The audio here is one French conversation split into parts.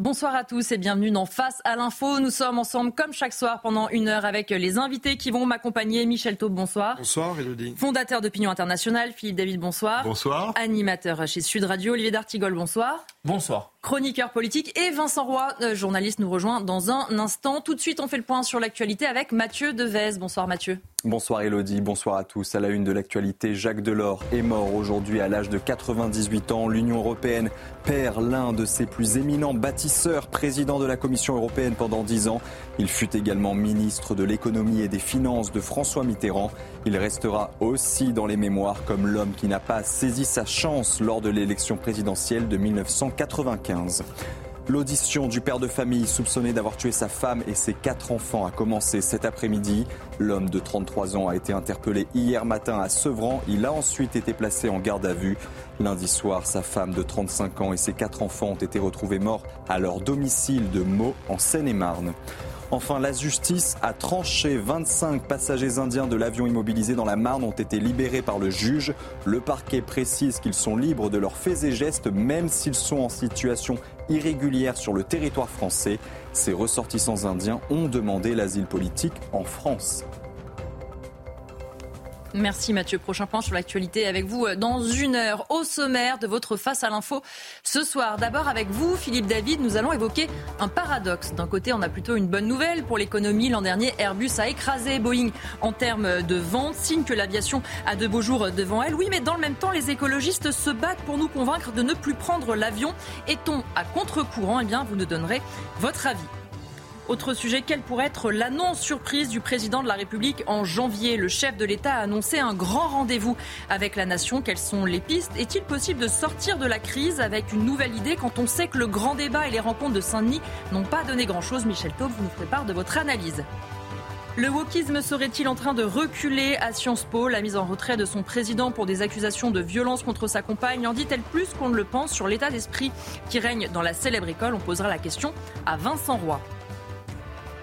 Bonsoir à tous et bienvenue dans Face à l'info. Nous sommes ensemble comme chaque soir pendant une heure avec les invités qui vont m'accompagner. Michel Taube, bonsoir. Bonsoir Elodie. Fondateur d'Opinion Internationale, Philippe David, bonsoir. Bonsoir. Animateur chez Sud Radio, Olivier D'Artigol, bonsoir. Bonsoir. Chroniqueur politique et Vincent Roy, euh, journaliste, nous rejoint dans un instant. Tout de suite, on fait le point sur l'actualité avec Mathieu Devez. Bonsoir Mathieu. Bonsoir Elodie, bonsoir à tous. À la une de l'actualité, Jacques Delors est mort aujourd'hui à l'âge de 98 ans. L'Union européenne perd l'un de ses plus éminents bâtisseurs, président de la Commission européenne pendant 10 ans. Il fut également ministre de l'économie et des finances de François Mitterrand. Il restera aussi dans les mémoires comme l'homme qui n'a pas saisi sa chance lors de l'élection présidentielle de 1995. L'audition du père de famille soupçonné d'avoir tué sa femme et ses quatre enfants a commencé cet après-midi. L'homme de 33 ans a été interpellé hier matin à Sevran. Il a ensuite été placé en garde à vue. Lundi soir, sa femme de 35 ans et ses quatre enfants ont été retrouvés morts à leur domicile de Meaux en Seine-et-Marne. Enfin, la justice a tranché. 25 passagers indiens de l'avion immobilisé dans la Marne ont été libérés par le juge. Le parquet précise qu'ils sont libres de leurs faits et gestes, même s'ils sont en situation irrégulière sur le territoire français. Ces ressortissants indiens ont demandé l'asile politique en France. Merci Mathieu. Prochain point sur l'actualité avec vous euh, dans une heure au sommaire de votre face à l'info ce soir. D'abord avec vous, Philippe David, nous allons évoquer un paradoxe. D'un côté, on a plutôt une bonne nouvelle pour l'économie. L'an dernier, Airbus a écrasé Boeing en termes de vente, signe que l'aviation a de beaux jours devant elle. Oui, mais dans le même temps, les écologistes se battent pour nous convaincre de ne plus prendre l'avion. Est-on à contre-courant? Eh bien, vous nous donnerez votre avis. Autre sujet, quelle pourrait être l'annonce surprise du président de la République en janvier? Le chef de l'État a annoncé un grand rendez-vous avec la nation. Quelles sont les pistes? Est-il possible de sortir de la crise avec une nouvelle idée quand on sait que le grand débat et les rencontres de Saint-Denis n'ont pas donné grand-chose? Michel Taube, vous nous prépare de votre analyse. Le wokisme serait-il en train de reculer à Sciences Po? La mise en retrait de son président pour des accusations de violence contre sa compagne en dit-elle plus qu'on ne le pense sur l'état d'esprit qui règne dans la célèbre école? On posera la question à Vincent Roy.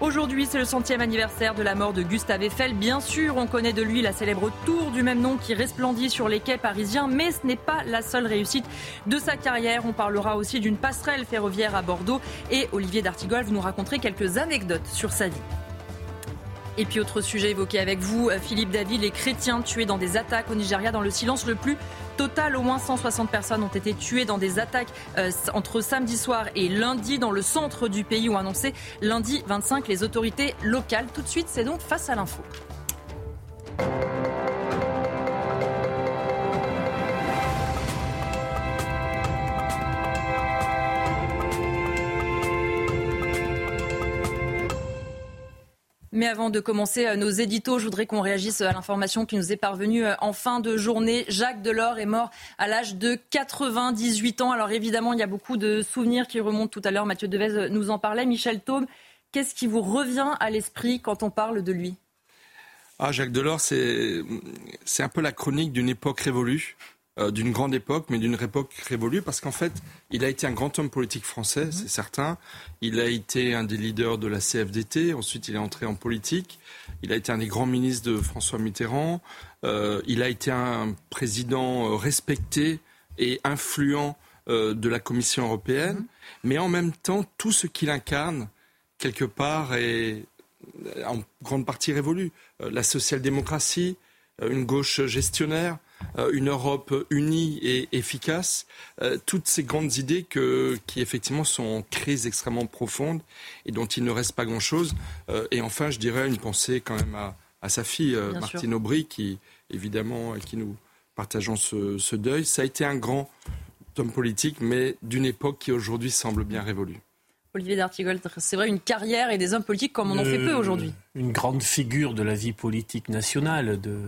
Aujourd'hui, c'est le centième anniversaire de la mort de Gustave Eiffel. Bien sûr, on connaît de lui la célèbre tour du même nom qui resplendit sur les quais parisiens, mais ce n'est pas la seule réussite de sa carrière. On parlera aussi d'une passerelle ferroviaire à Bordeaux et Olivier D'Artigol, vous nous raconterez quelques anecdotes sur sa vie. Et puis autre sujet évoqué avec vous, euh, Philippe David, les chrétiens tués dans des attaques au Nigeria dans le silence le plus total. Au moins 160 personnes ont été tuées dans des attaques euh, entre samedi soir et lundi dans le centre du pays, ont annoncé lundi 25 les autorités locales. Tout de suite, c'est donc face à l'info. Mais avant de commencer euh, nos éditos, je voudrais qu'on réagisse à l'information qui nous est parvenue euh, en fin de journée. Jacques Delors est mort à l'âge de 98 ans. Alors évidemment, il y a beaucoup de souvenirs qui remontent tout à l'heure. Mathieu Devez nous en parlait. Michel Thaume, qu'est-ce qui vous revient à l'esprit quand on parle de lui? Ah, Jacques Delors, c'est un peu la chronique d'une époque révolue. Euh, d'une grande époque, mais d'une époque révolue, parce qu'en fait, il a été un grand homme politique français, mhm. c'est certain. Il a été un des leaders de la CFDT, ensuite il est entré en politique. Il a été un des grands ministres de François Mitterrand. Euh, il a été un président euh, respecté et influent de la Commission européenne. Mhm. Mais en même temps, tout ce qu'il incarne, quelque part, est en grande partie révolu. la social-démocratie, une gauche gestionnaire, une Europe unie et efficace, euh, toutes ces grandes idées qui effectivement sont en crise extrêmement profonde et dont il ne reste pas grand-chose. Euh, et enfin, je dirais une pensée quand même à, sa fille, Martine Aubry, qui évidemment, qui nous partageons ce, deuil. Ça a été un grand homme politique, mais d'une époque qui aujourd'hui semble bien révolue. Olivier D'Artigol, c'est vrai, une carrière et des hommes politiques comme on en fait peu aujourd'hui. Une grande figure de la vie politique nationale, de,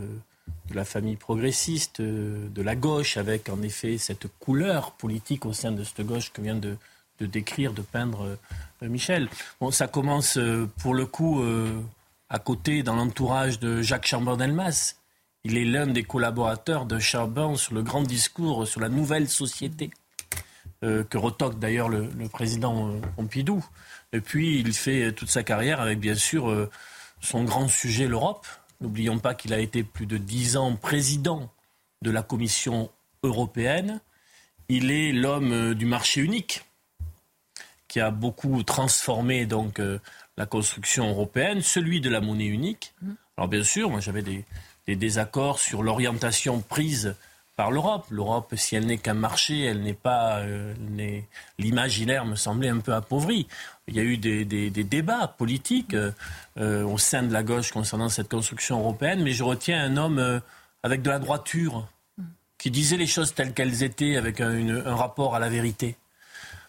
de la famille progressiste, de la gauche, avec en effet cette couleur politique au sein de cette gauche que vient de, décrire, de peindre Michel. Bon, ça commence pour le coup à côté, dans l'entourage de Jacques Chambon-Delmas. Il est l'un des collaborateurs de Charbon sur le grand discours sur la nouvelle société, euh, que retoque d'ailleurs le, président euh, Pompidou. Et puis, il fait toute sa carrière avec, bien sûr, euh, son grand sujet, l'Europe. N'oublions pas qu'il a été plus de dix ans président de la Commission européenne. Il est l'homme du marché unique, qui a beaucoup transformé donc la construction européenne, celui de la monnaie unique. Mmh. Alors bien sûr, moi j'avais des, désaccords sur l'orientation prise par l'Europe. L'Europe, si elle n'est qu'un marché, elle n'est pas. Euh, l'imaginaire me semblait un peu appauvri. Il y a eu des, débats politiques euh, euh, au sein de la gauche concernant cette construction européenne, mais je retiens un homme avec de la droiture qui disait les choses telles qu'elles étaient, avec un rapport à la vérité.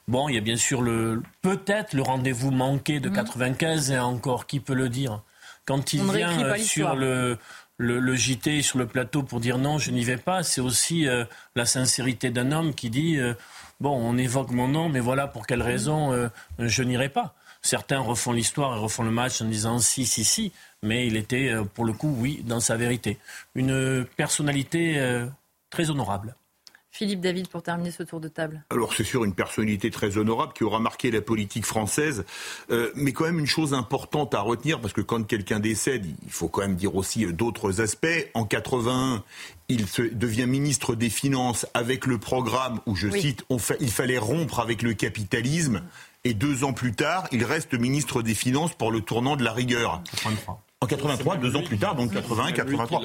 Bon, il y a bien sûr le peut-être le rendez-vous manqué de 95 mhm. et encore qui peut le dire? Quand il vient euh, sur le, le, JT sur le plateau pour dire non, je n'y vais pas, c'est aussi euh, la sincérité d'un homme qui dit euh, bon, on évoque mon nom, mais voilà pour quelle raison je n'irai pas. Certains refont l'histoire et refont le match en disant si, si, si, mais il était pour le coup, oui, dans sa vérité. Une personnalité très honorable. Philippe David, pour terminer ce tour de table. Alors c'est sûr une personnalité très honorable qui aura marqué la politique française, euh, mais quand même une chose importante à retenir, parce que quand quelqu'un décède, il faut quand même dire aussi euh, d'autres aspects. En 81, il se devient ministre des Finances avec le programme où, je cite, il fallait rompre avec le capitalisme. Et deux ans plus tard, il reste ministre des Finances pour le tournant de la rigueur. En 83, deux ans plus tard, donc 81, 83.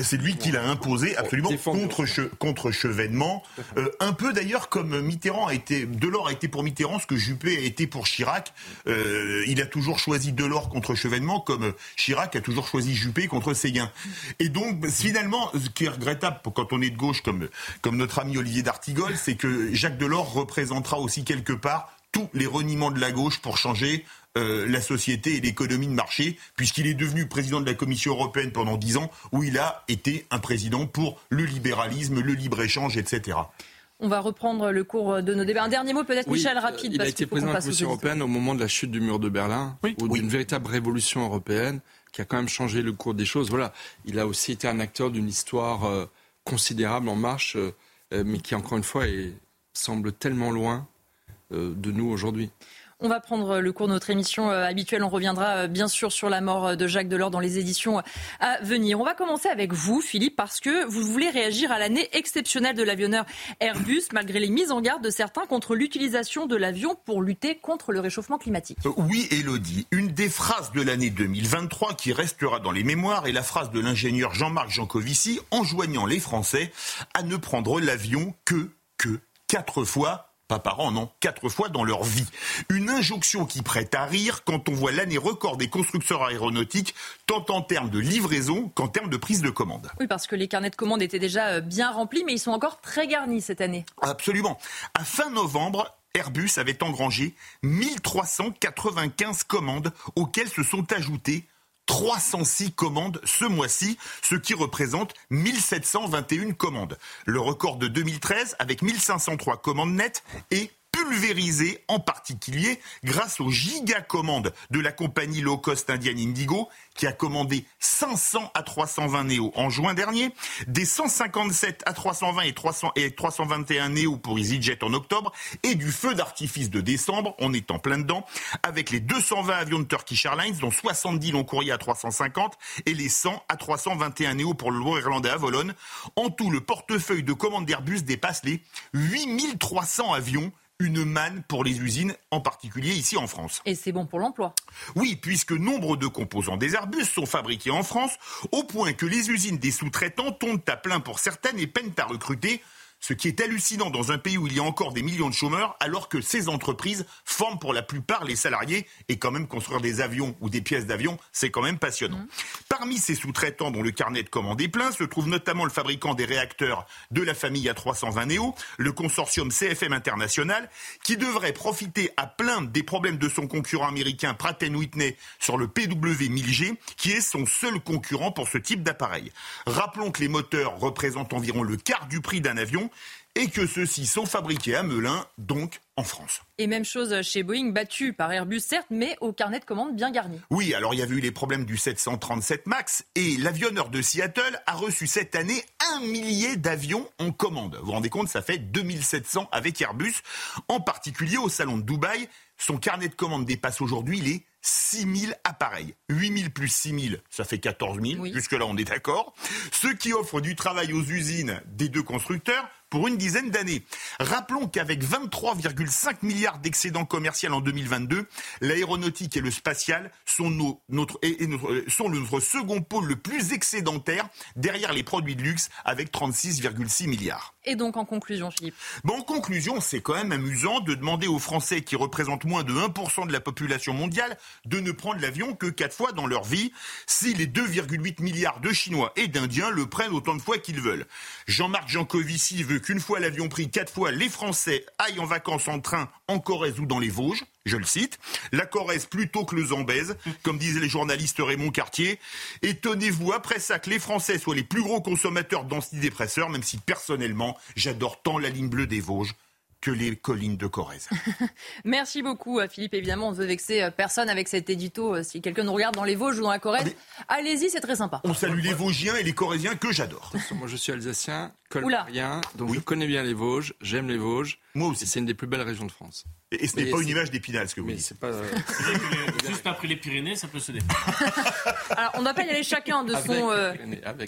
C'est lui qui l'a imposé, absolument, contre, contre Chevènement. Euh, un peu d'ailleurs comme Mitterrand a été, Delors a été pour Mitterrand ce que Juppé a été pour Chirac. Euh, il a toujours choisi Delors contre Chevènement, comme Chirac a toujours choisi Juppé contre Séguin. Et donc, finalement, ce qui est regrettable quand on est de gauche, comme, comme notre ami Olivier d'Artigol, c'est que Jacques Delors représentera aussi quelque part tous les reniements de la gauche pour changer euh, la société et l'économie de marché, puisqu'il est devenu président de la Commission européenne pendant dix ans, où il a été un président pour le libéralisme, le libre-échange, etc. On va reprendre le cours de nos débats. Un dernier mot peut-être, Michel, rapide. Il a été président de la Commission européenne au moment de la chute du mur de Berlin, ou d'une véritable révolution européenne qui a quand même changé le cours des choses. Voilà, il a aussi été un acteur d'une histoire euh, considérable en marche, euh, mais qui encore une fois semble tellement loin de nous aujourd'hui. On va prendre le cours de notre émission euh, habituelle. On reviendra euh, bien sûr sur la mort euh, de Jacques Delors dans les éditions à venir. On va commencer avec vous, Philippe, parce que vous voulez réagir à l'année exceptionnelle de l'avionneur Airbus, malgré les mises en garde de certains contre l'utilisation de l'avion pour lutter contre le réchauffement climatique. Oui, Elodie. Une des phrases de l'année 2023 qui restera dans les mémoires est la phrase de l'ingénieur Jean-Marc Jancovici enjoignant les Français à ne prendre l'avion que, que, quatre fois pas par an, non, quatre fois dans leur vie. Une injonction qui prête à rire quand on voit l'année record des constructeurs aéronautiques, tant en termes de livraison qu'en termes de prise de commande. Oui, parce que les carnets de commandes étaient déjà euh, bien remplis, mais ils sont encore très garnis cette année. Absolument. À fin novembre, Airbus avait engrangé 1395 commandes auxquelles se sont ajoutées 306 commandes ce mois-ci, ce qui représente 1721 commandes. Le record de 2013 avec 1503 commandes nettes est pulvérisé en particulier grâce aux gigacommandes de la compagnie low cost indienne Indigo qui a commandé 500 à 320 Néo en juin dernier, des 157 à 320 et, 300 et 321 Néo pour EasyJet en octobre et du feu d'artifice de décembre, on est en plein dedans, avec les 220 avions de Turkish Airlines dont 70 long courrier à 350 et les 100 à 321 Néo pour le lourd irlandais à Volone. En tout, le portefeuille de commandes d'Airbus dépasse les 8300 avions une manne pour les usines, en particulier ici en France. Et c'est bon pour l'emploi. Oui, puisque nombre de composants des Airbus sont fabriqués en France, au point que les usines des sous-traitants tombent à plein pour certaines et peinent à recruter Ce qui est hallucinant dans un pays où il y a encore des millions de chômeurs, alors que ces entreprises forment pour la plupart les salariés, et quand même construire des avions ou des pièces d'avion, c'est quand même passionnant. Mmh. Parmi ces sous-traitants dont le carnet de commande est plein, se trouve notamment le fabricant des réacteurs de la famille A320 Neo, le consortium CFM International, qui devrait profiter à plein des problèmes de son concurrent américain Pratt Whitney sur le PW1000G, qui est son seul concurrent pour ce type d'appareil. Rappelons que les moteurs représentent environ le quart du prix d'un avion et que ceux-ci sont fabriqués à Melun, donc en France. Et même chose chez Boeing, battu par Airbus certes, mais au carnet de commande bien garni. Oui, alors il y a eu les problèmes du 737 MAX et l'avionneur de Seattle a reçu cette année un millier d'avions en commande. Vous vous rendez compte, ça fait 2700 avec Airbus, en particulier au salon de Dubaï. Son carnet de commande dépasse aujourd'hui les 6 000 appareils. 8 000 plus 6 000, ça fait 14 000. Jusque-là, on est d'accord. Ce qui offre du travail aux usines des deux constructeurs pour une dizaine d'années. Rappelons qu'avec 23,5 milliards d'excédents commerciaux en 2022, l'aéronautique et le spatial sont, notre, notre, sont notre second pôle le plus excédentaire derrière les produits de luxe avec 36,6 milliards. Et donc en conclusion, Philippe En conclusion, c'est quand même amusant de demander aux Français qui représentent moins de 1% de la population mondiale de ne prendre l'avion que 4 fois dans leur vie, si les 2,8 milliards de Chinois et d'Indiens le prennent autant de fois qu'ils veulent. Jean-Marc Jancovici veut qu'une fois l'avion pris, quatre fois les Français aillent en vacances en train en Corrèze ou dans les Vosges. Je le cite. La Corrèze plutôt que le Zambèze, comme disaient les journalistes Raymond Cartier. Étonnez-vous après ça que les Français soient les plus gros consommateurs d'antidépresseurs, même si personnellement j'adore tant la ligne bleue des Vosges que les collines de Corrèze. Merci beaucoup euh, Philippe. Évidemment, on ne veut vexer euh, personne avec cet édito. Euh, si quelqu'un nous regarde dans les Vosges ou dans la Corrèze, allez-y, c'est très sympa. On salue les Vosgiens et les Corréziens que j'adore. Moi je suis alsacien, colmarien, donc je connais bien les Vosges, j'aime les Vosges. Moi aussi. C'est une des plus belles régions de France. Et, ce n'est pas une image d'épinal, ce que vous dites. C'est pas. Juste après les Pyrénées, ça peut se défendre. Alors, on ne va pas y aller chacun de son.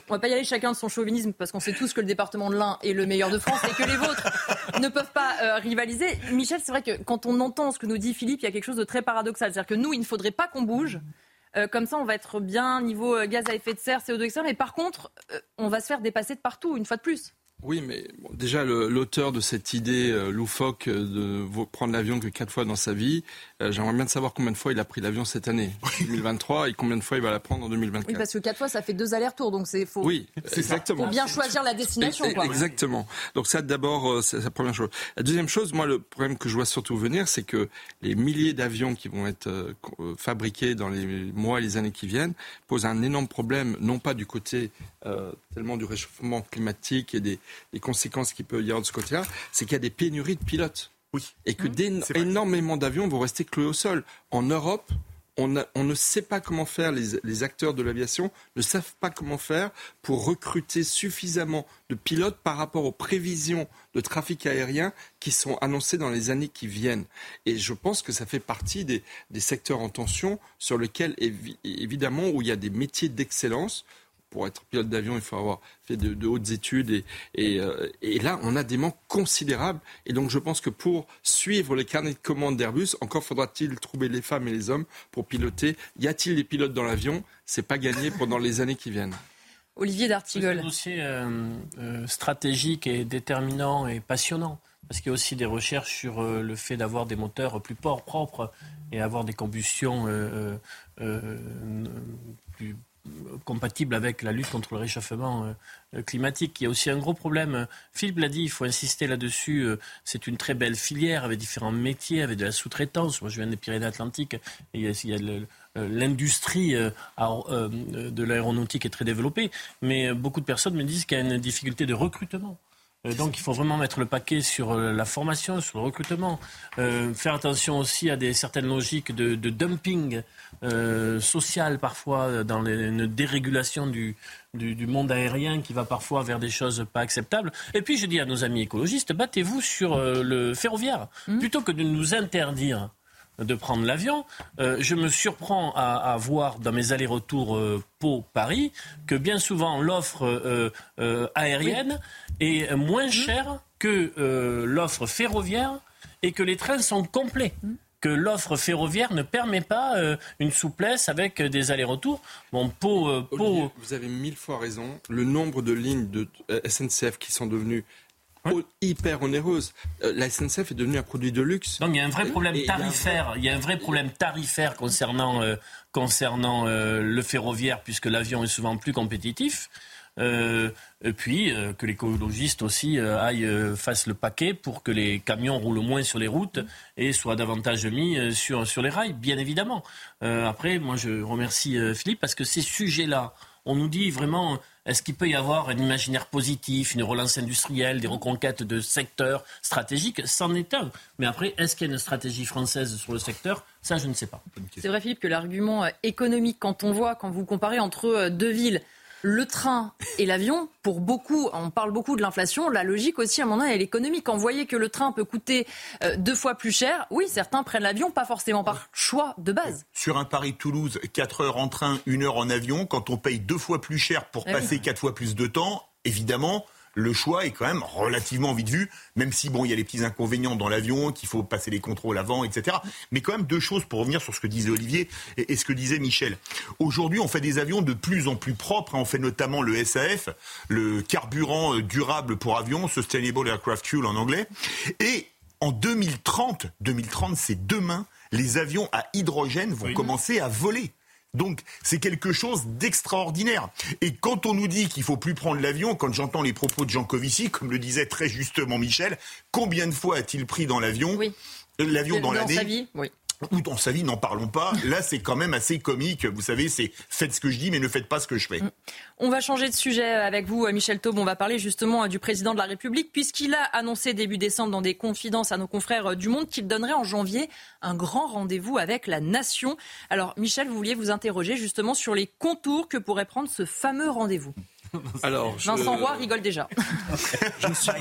On va pas y aller chacun de son chauvinisme parce qu'on sait tous que le département de l'Ain est le meilleur de France et que les vôtres ne peuvent pas rivaliser. Michel, c'est vrai que quand on entend ce que nous dit Philippe, il y a quelque chose de très paradoxal. C'est-à-dire que nous, il ne faudrait pas qu'on bouge. comme ça, on va être bien niveau gaz à effet de serre, CO2, etc. Mais par contre, on va se faire dépasser de partout, une fois de plus. Oui, mais déjà, l'auteur de cette idée euh, loufoque euh, de prendre l'avion que quatre fois dans sa vie, euh, j'aimerais bien savoir combien de fois il a pris l'avion cette année, 2023, et combien de fois il va la prendre en 2024. Oui, parce que quatre fois, ça fait deux allers-retours, donc c'est faux. Oui, exactement. Faut bien choisir la destination. Quoi. Exactement. Donc ça, d'abord, c'est la première chose. La deuxième chose, moi, le problème que je vois surtout venir, c'est que les milliers d'avions qui vont être fabriqués dans les mois et les années qui viennent posent un énorme problème, non pas du côté tellement du réchauffement climatique et des conséquences qu'il peut y avoir de ce côté-là, c'est qu'il y a des pénuries de pilotes. Oui. Et que mmh. énormément d'avions vont rester cloués au sol. En Europe, on, ne sait pas comment faire, les, acteurs de l'aviation ne savent pas comment faire pour recruter suffisamment de pilotes par rapport aux prévisions de trafic aérien qui sont annoncées dans les années qui viennent. Et je pense que ça fait partie des, secteurs en tension sur lesquels, évidemment, où il y a des métiers d'excellence pour être pilote d'avion, il faut avoir fait de, hautes études. Euh, et, là, on a des manques considérables. Et donc, je pense que pour suivre les carnets de commandes d'Airbus, encore faudra-t-il trouver les femmes et les hommes pour piloter. Y a-t-il des pilotes dans l'avion? C'est pas gagné pendant les années qui viennent. Olivier D'Artigol. C'est un dossier euh, euh, stratégique et déterminant et passionnant. Parce qu'il y a aussi des recherches sur le fait d'avoir des moteurs plus propres et avoir des combustions plus, compatible avec la lutte contre le réchauffement euh, climatique. Il y a aussi un gros problème. Philippe l'a dit, il faut insister là-dessus. Euh, c'est une très belle filière avec différents métiers, avec de la sous-traitance. Moi, je viens des Pyrénées-Atlantiques. Il y a, euh, l'industrie de l'aéronautique est très développée, mais beaucoup de personnes me disent qu'il y a une difficulté de recrutement. Euh, donc il faut vraiment mettre le paquet sur euh, la formation, sur le recrutement. Euh, faire attention aussi à des certaines logiques de, dumping social parfois, dans une dérégulation du, du, monde aérien qui va parfois vers des choses pas acceptables. Et puis je dis à nos amis écologistes, battez-vous sur le ferroviaire. Mmh. Plutôt que de nous interdire de prendre l'avion, euh, je me surprends à, voir dans mes allers-retours euh, Pau-Paris que bien souvent l'offre euh, aérienne est moins mmh. chère que l'offre ferroviaire et que les trains sont complets. Mmh. que l'offre ferroviaire ne permet pas une souplesse avec des allers-retours. Bon, Pau, Pau... Vous avez mille fois raison. Le nombre de lignes de SNCF qui sont devenues hyper onéreuse. Euh, la SNCF est devenue un produit de luxe. Donc il y a un vrai problème tarifaire. Il y a un vrai problème tarifaire concernant euh, concernant le ferroviaire puisque l'avion est souvent plus compétitif. Euh, et puis euh, que l'écologiste aussi euh, aille fasse le paquet pour que les camions roulent moins sur les routes et soient davantage mis sur, sur les rails, bien évidemment. après, moi je remercie Philippe parce que ces sujets-là, on nous dit vraiment est-ce qu'il peut y avoir un imaginaire positif, une relance industrielle, des reconquêtes de secteurs stratégiques? C'en est un. Mais après, est-ce qu'il y a une stratégie française sur le secteur? Ça, je ne sais pas. C'est vrai, Philippe, que l'argument économique, quand on voit, quand vous comparez entre deux villes, le train et l'avion, pour beaucoup, on parle beaucoup de l'inflation, la logique aussi, à mon avis, elle est économique. Quand vous voyez que le train peut coûter euh, deux fois plus cher, oui, certains prennent l'avion, pas forcément par choix de base. Sur un Paris-Toulouse, 4 heures en train, 1 heure en avion, quand on paye deux fois plus cher pour eh passer 4 fois plus de temps, évidemment, le choix est quand même relativement vite vu, même si bon, il y a les petits inconvénients dans l'avion, qu'il faut passer les contrôles avant, etc. Mais quand même deux choses pour revenir sur ce que disait Olivier et, ce que disait Michel. Aujourd'hui, on fait des avions de plus en plus propres. Hein. On fait notamment le SAF, le carburant euh, durable pour avions, Sustainable Aircraft Fuel en anglais. Et en 2030, 2030, c'est demain, les avions à hydrogène vont commencer à voler. Donc c'est quelque chose d'extraordinaire. Et quand on nous dit qu'il faut plus prendre l'avion, quand j'entends les propos de Jean Covici, comme le disait très justement Michel, combien de fois a-t-il pris dans l'avion oui. L'avion dans, dans l'année oui ou dans sa vie, n'en parlons pas. Là, c'est quand même assez comique. Vous savez, c'est faites ce que je dis, mais ne faites pas ce que je fais. Mm. On va changer de sujet avec vous, Michel Taube. On va parler justement du président de la République, puisqu'il a annoncé début décembre dans des confidences à nos confrères du Monde qu'il donnerait en janvier un grand rendez-vous avec la nation. Alors, Michel, vous vouliez vous interroger justement sur les contours que pourrait prendre ce fameux rendez-vous. Alors, Vincent Roy rigole déjà. je ne suis,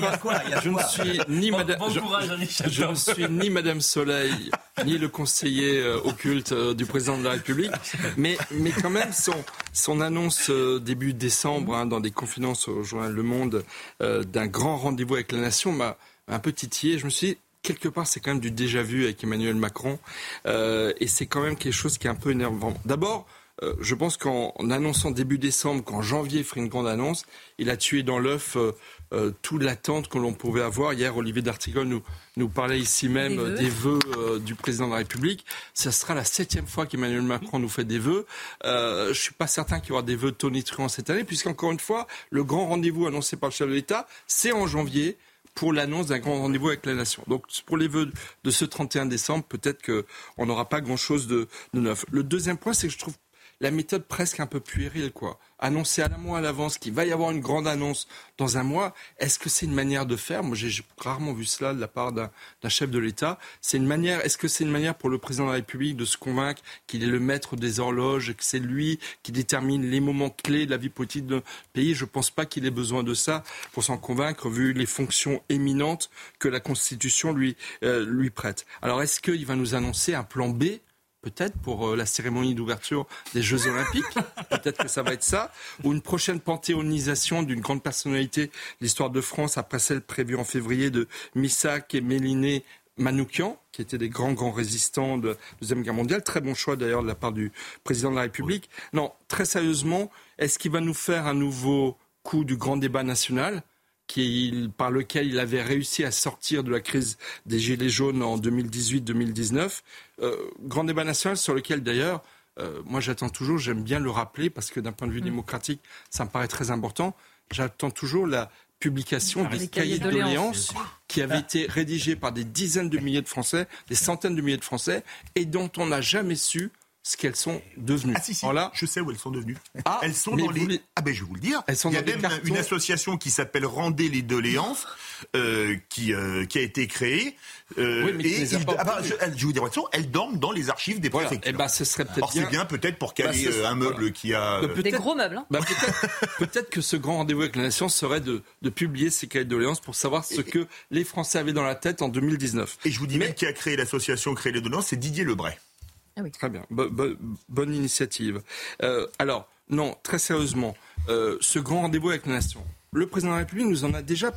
je ne suis ni Madame, je, suis ni Madame Soleil, ni le conseiller euh, occulte euh, du président de la République, mais, mais quand même son, son annonce euh, début décembre hein, dans des confidences au journal Le Monde d'un grand rendez-vous avec la nation m'a un peu titillé. Je me suis dit, quelque part, c'est quand même du déjà vu avec Emmanuel Macron, et c'est quand même quelque chose qui est un peu énervant. D'abord, euh, je pense qu'en annonçant début décembre, qu'en janvier il ferait une grande annonce, il a tué dans l'œuf euh, euh, toute l'attente que l'on pouvait avoir. Hier, Olivier d'Artigol nous, nous parlait ici même des vœux, du président de la République. Ce sera la septième fois qu'Emmanuel Macron nous fait des vœux. je ne suis pas certain qu'il y aura des vœux tonitruants cette année, puisqu'encore une fois, le grand rendez-vous annoncé par le chef de l'État, c'est en janvier pour l'annonce d'un grand rendez-vous avec la nation. Donc pour les vœux de ce 31 décembre, peut-être qu'on n'aura pas grand-chose de, de neuf. Le deuxième point, c'est que je trouve la méthode presque un peu puérile, quoi. Annoncer à la mois à l'avance qu'il va y avoir une grande annonce dans un mois, est-ce que c'est une manière de faire? Moi, j'ai rarement vu cela de la part d'un chef de l'État. C'est une manière. Est-ce que c'est une manière pour le président de la République de se convaincre qu'il est le maître des horloges, que c'est lui qui détermine les moments clés de la vie politique du pays? Je ne pense pas qu'il ait besoin de ça pour s'en convaincre, vu les fonctions éminentes que la Constitution lui euh, lui prête. Alors, est-ce qu'il va nous annoncer un plan B peut-être pour euh, la cérémonie d'ouverture des Jeux Olympiques. peut-être que ça va être ça. Ou une prochaine panthéonisation d'une grande personnalité de l'histoire de France après celle prévue en février de Missak et Méliné Manoukian, qui étaient des grands, grands résistants de la Deuxième Guerre mondiale. Très bon choix d'ailleurs de la part du président de la République. Non, très sérieusement, est-ce qu'il va nous faire un nouveau coup du grand débat national? Par lequel il avait réussi à sortir de la crise des Gilets jaunes en 2018-2019. Euh, grand débat national sur lequel d'ailleurs, euh, moi j'attends toujours, j'aime bien le rappeler parce que d'un point de vue mm. démocratique, ça me paraît très important. J'attends toujours la publication des cahiers de doléances qui avaient été rédigés par des dizaines de milliers de Français, des centaines de milliers de Français, et dont on n'a jamais su ce qu'elles sont devenues. Ah si, si, je sais où elles sont devenues. Ah, elles sont dans les... Ah ben je vais vous le dire. Elles sont Il y a même une association qui s'appelle Rendez les doléances euh, qui, euh, qui a été créée. Euh, oui, mais et ah bah, je, je, vous dire, elles dorment dans les archives des préfectures. Et eh ben, ce serait peut-être Alors c'est bien peut-être pour caler bah, euh, un meuble qui a... Bah, des gros meubles. Hein. Bah, peut-être, que ce grand rendez-vous avec la nation serait de, de publier ces cahiers de doléances pour savoir ce que les Français avaient dans la tête en 2019. Et je vous dis même qui a créé l'association Créer les doléances, c'est Didier Lebray. Ah Très bien, bonne initiative. Euh, alors, non, très sérieusement, euh, ce grand rendez-vous avec la nation, le président de la République nous en a déjà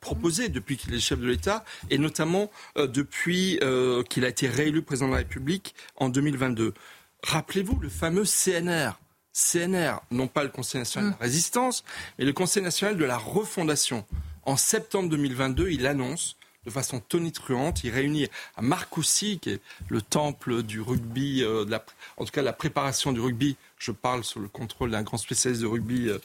proposé depuis qu'il est chef de l'État, et notamment euh, depuis qu'il a été réélu président de la République en 2022. Rappelez-vous le fameux CNR. CNR, non pas le Conseil national de la hum. résistance, mais le Conseil national de la refondation En septembre 2022, il annonce de façon tonitruante. Il réunit à Marcoussis, qui est le temple du rugby, euh, en tout cas la préparation du rugby. Je parle sous le contrôle d'un grand spécialiste de rugby euh,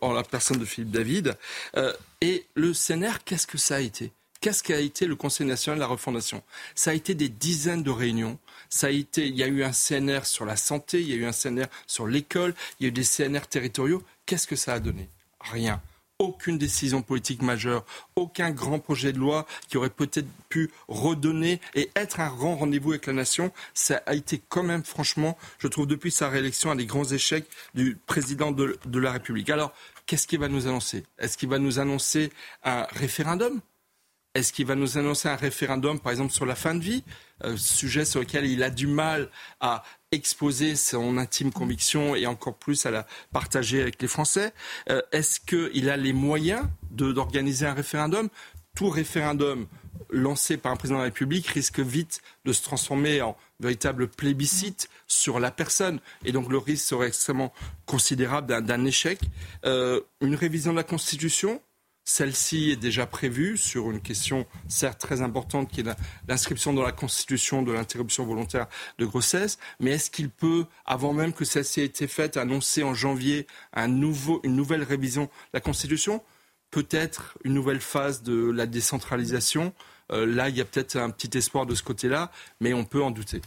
en, la personne de Philippe David. Euh, et le CNR, qu'est-ce que ça a été? Qu'est-ce qu'a été le Conseil national de la refondation? Ça a été des dizaines de réunions. Ça a été, il y a eu un CNR sur la santé, il y a eu un CNR sur l'école, il y a eu des CNR territoriaux. Qu'est-ce que ça a donné? Rien aucune décision politique majeure, aucun grand projet de loi qui aurait peut-être pu redonner et être un grand rendez-vous avec la nation. Ça a été quand même, franchement, je trouve, depuis sa réélection, un des grands échecs du président de, la République. Alors, qu'est-ce qu'il va nous annoncer? Est-ce qu'il va nous annoncer un référendum? Est-ce qu'il va nous annoncer un référendum, par exemple, sur la fin de vie, euh, sujet sur lequel il a du mal à exposer son intime conviction et encore plus à la partager avec les Français? Euh, Est-ce qu'il a les moyens d'organiser un référendum? Tout référendum lancé par un président de la République risque vite de se transformer en véritable plébiscite sur la personne. Et donc le risque serait extrêmement considérable d'un échec. Euh, une révision de la Constitution? Celle-ci est déjà prévue sur une question certes très importante qui est l'inscription dans la Constitution de l'interruption volontaire de grossesse. Mais est-ce qu'il peut, avant même que celle-ci ait été faite, annoncer en janvier un nouveau, une nouvelle révision de la Constitution? Peut-être une nouvelle phase de la décentralisation. Euh, là, il y a peut-être un petit espoir de ce côté-là, mais on peut en douter.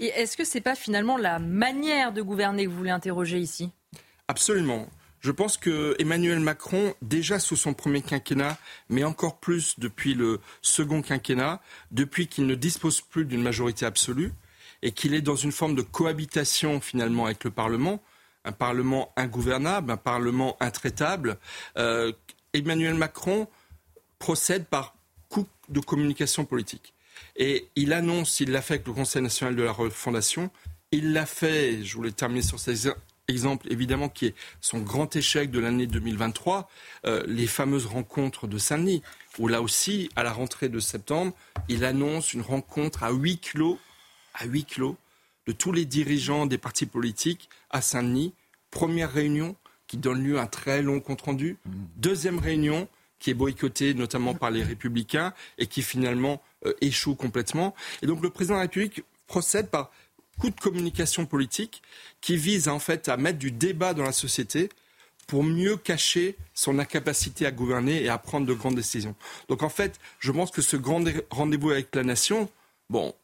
Et est-ce que ce n'est pas finalement la manière de gouverner que vous voulez interroger ici? Absolument. Je pense que Emmanuel Macron, déjà sous son premier quinquennat, mais encore plus depuis le second quinquennat, depuis qu'il ne dispose plus d'une majorité absolue et qu'il est dans une forme de cohabitation finalement avec le Parlement, un Parlement ingouvernable, un Parlement intraitable, euh, Emmanuel Macron procède par coup de communication politique. Et il annonce, il l'a fait avec le Conseil national de la refondation, il l'a fait, je voulais terminer sur ces exemple évidemment qui est son grand échec de l'année 2023, euh, les fameuses rencontres de Saint-Denis, où là aussi, à la rentrée de septembre, il annonce une rencontre à huis clos, à huis clos, de tous les dirigeants des partis politiques à Saint-Denis. Première réunion qui donne lieu à un très long compte-rendu. Deuxième réunion qui est boycottée notamment par les républicains et qui finalement euh, échoue complètement. Et donc le président de la République procède par coup de communication politique qui vise en fait à mettre du débat dans la société pour mieux cacher son incapacité à gouverner et à prendre de grandes décisions. Donc en fait, je pense que ce grand rendez-vous avec la nation, bon,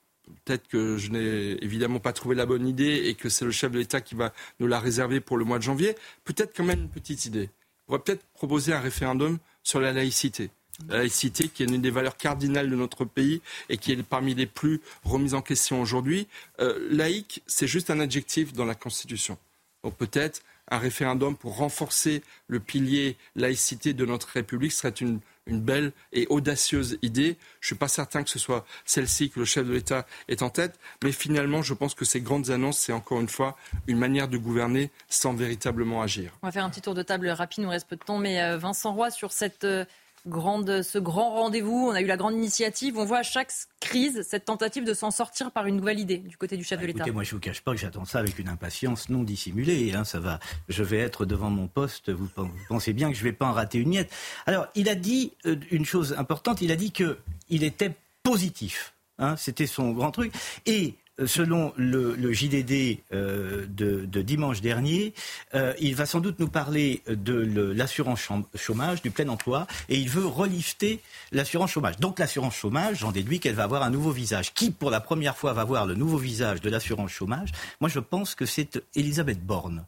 peut-être que je n'ai évidemment pas trouvé la bonne idée et que c'est le chef de l'État qui va nous la réserver pour le mois de janvier, peut-être quand même une petite idée. On va peut-être proposer un référendum sur la laïcité la laïcité, qui est une des valeurs cardinales de notre pays et qui est parmi les plus remises en question aujourd'hui. Euh, laïque, c'est juste un adjectif dans la Constitution. Donc peut-être un référendum pour renforcer le pilier laïcité de notre République serait une, une belle et audacieuse idée. Je ne suis pas certain que ce soit celle-ci que le chef de l'État est en tête, mais finalement, je pense que ces grandes annonces, c'est encore une fois une manière de gouverner sans véritablement agir. On va faire un petit tour de table rapide, nous reste peu de temps, mais euh, Vincent Roy, sur cette euh, grande, ce grand rendez-vous, on a eu la grande initiative. On voit à chaque crise cette tentative de s'en sortir par une nouvelle idée du côté du chef bah, de l'État. Moi, je ne vous cache pas que j'attends ça avec une impatience non dissimulée. Hein, ça va, je vais être devant mon poste. Vous, pensez bien que je ne vais pas en rater une miette. Alors, il a dit euh, une chose importante. Il a dit qu'il était positif. Hein, C'était son grand truc. Et selon le, JDD euh, de, dimanche dernier, euh, il va sans doute nous parler de l'assurance chômage, du plein emploi, et il veut relifter l'assurance chômage. Donc l'assurance chômage, j'en déduis qu'elle va avoir un nouveau visage. Qui, pour la première fois, va voir le nouveau visage de l'assurance chômage? Moi, je pense que c'est Elisabeth Borne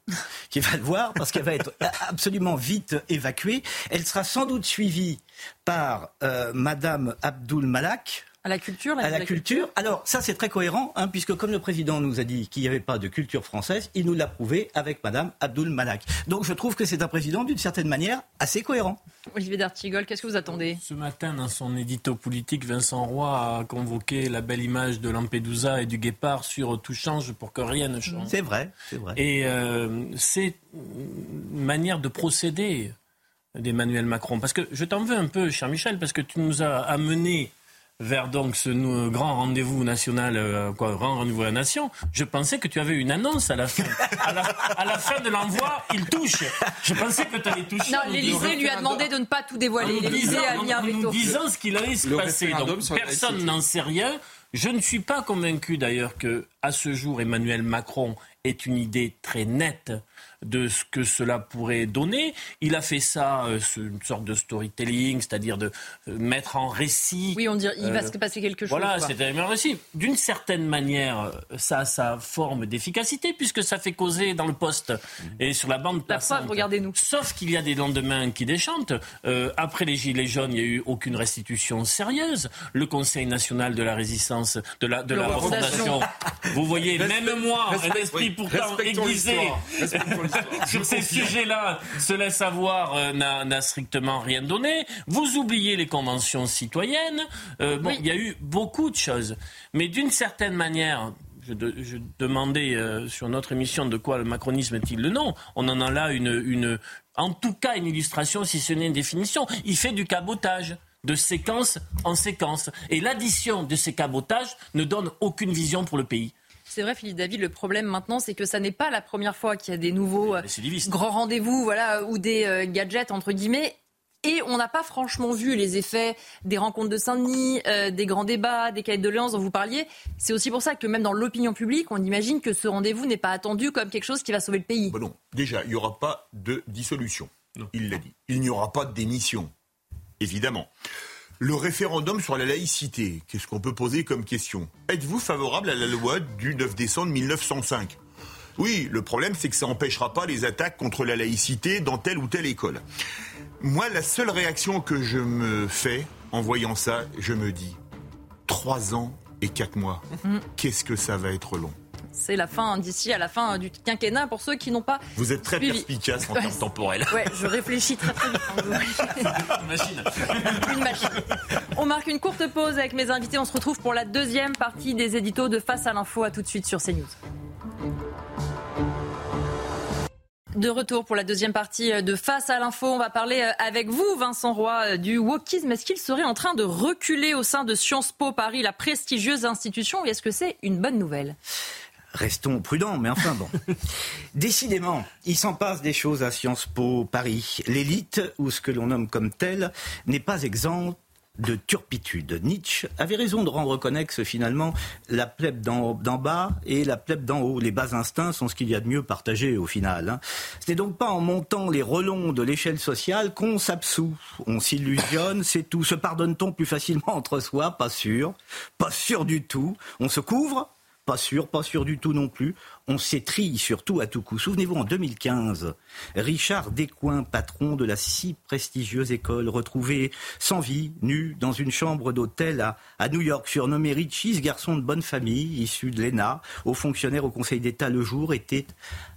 qui va le voir, parce qu'elle va être absolument vite évacuée. Elle sera sans doute suivie par euh, Madame Abdul Malak, à la culture À la, culture. Alors, ça, c'est très cohérent, hein, puisque comme le président nous a dit qu'il n'y avait pas de culture française, il nous l'a prouvé avec Madame Abdul Malak. Donc, je trouve que c'est un président, d'une certaine manière, assez cohérent. Olivier D'Artigol, qu'est-ce que vous attendez? Ce matin, dans son édito politique, Vincent Roy a convoqué la belle image de Lampedusa et du guépard sur tout change pour que rien ne change. C'est vrai, c'est vrai. Et euh, c'est une manière de procéder d'Emmanuel Macron. Parce que je t'en veux un peu, cher Michel, parce que tu nous as amené vers donc ce grand rendez-vous national, euh, quoi, grand rendez-vous à la nation, je pensais que tu avais une annonce à la fin. À la, à la fin de l'envoi, il touche. Je pensais que tu allais toucher. Non, l'Élysée lui a demandé de ne pas tout dévoiler. L'Élysée a mis un en nous veto. disant ce qu'il allait se Le passer. Donc, personne n'en sait rien. Je ne suis pas convaincu d'ailleurs que, à ce jour, Emmanuel Macron ait une idée très nette de ce que cela pourrait donner. Il a fait ça, euh, une sorte de storytelling, c'est-à-dire de euh, mettre en récit. Oui, on dirait il va Euh, se passer quelque chose. Voilà, c'est un récit. D'une certaine manière, ça a sa forme d'efficacité puisque ça fait causer dans le poste et sur la bande passante. regardez-nous. Sauf qu'il y a des lendemains qui déchantent. Euh, après les Gilets jaunes, il n'y a eu aucune restitution sérieuse. Le Conseil national de la résistance, de la, de la refondation. Vous voyez, même moi, un respect- esprit oui, pourtant aiguisé. sur ces sujets-là, se laisse avoir, euh, n'a strictement rien donné. Vous oubliez les conventions citoyennes. Euh, bon, Oui. il y a eu beaucoup de choses. Mais d'une certaine manière, je, de- je demandais euh, sur notre émission de quoi le macronisme est-il le nom? On en a là une, une, en tout cas une illustration, si ce n'est une définition. Il fait du cabotage de séquence en séquence. Et l'addition de ces cabotages ne donne aucune vision pour le pays. C'est vrai, Philippe David, le problème maintenant, c'est que ça n'est pas la première fois qu'il y a des nouveaux euh, grands rendez-vous voilà, ou des euh, gadgets, entre guillemets. Et on n'a pas franchement vu les effets des rencontres de Saint-Denis, euh, des grands débats, des cahiers de doléances dont vous parliez. C'est aussi pour ça que même dans l'opinion publique, on imagine que ce rendez-vous n'est pas attendu comme quelque chose qui va sauver le pays. Bon, non. Déjà, il n'y aura pas de dissolution. Il l'a dit. Il n'y aura pas de démission. Évidemment. Le référendum sur la laïcité, qu'est-ce qu'on peut poser comme question? Êtes-vous favorable à la loi du 9 décembre 1905 Oui, le problème, c'est que ça n'empêchera pas les attaques contre la laïcité dans telle ou telle école. Moi, la seule réaction que je me fais en voyant ça, je me dis trois ans et quatre mois. Qu'est-ce que ça va être long? C'est la fin d'ici à la fin du quinquennat pour ceux qui n'ont pas. Vous êtes très Suivi. perspicace en Ouais. termes temporels. Ouais, je réfléchis très très vite. hein. Machine. Une machine. On marque une courte pause avec mes invités. On se retrouve pour la deuxième partie des éditos de Face à l'info. À tout de suite sur CNews. De retour pour la deuxième partie de Face à l'info, on va parler euh, avec vous, Vincent Roy, euh, du wokisme. Est-ce qu'il serait en train de reculer au sein de Sciences Po Paris, la prestigieuse institution, ou est-ce que c'est une bonne nouvelle? Restons prudents, mais enfin bon. Décidément, il s'en passe des choses à Sciences Po Paris. L'élite, ou ce que l'on nomme comme telle, n'est pas exempte de turpitude. Nietzsche avait raison de rendre connexe finalement la plèbe d'en bas et la plèbe d'en haut. Les bas instincts sont ce qu'il y a de mieux partagé au final. hein. Ce n'est donc pas en montant les relons de l'échelle sociale qu'on s'absout. On s'illusionne, c'est tout. Se pardonne-t-on plus facilement entre soi? Pas sûr. Pas sûr du tout. On se couvre? Pas sûr, pas sûr du tout non plus. On s'étrille surtout à tout coup. Souvenez-vous, en 2015, Richard Descoings, patron de la si prestigieuse école, retrouvé sans vie, nu, dans une chambre d'hôtel à, New York, surnommé Richie, ce garçon de bonne famille, issu de l'ENA, haut fonctionnaire au Conseil d'État le jour, était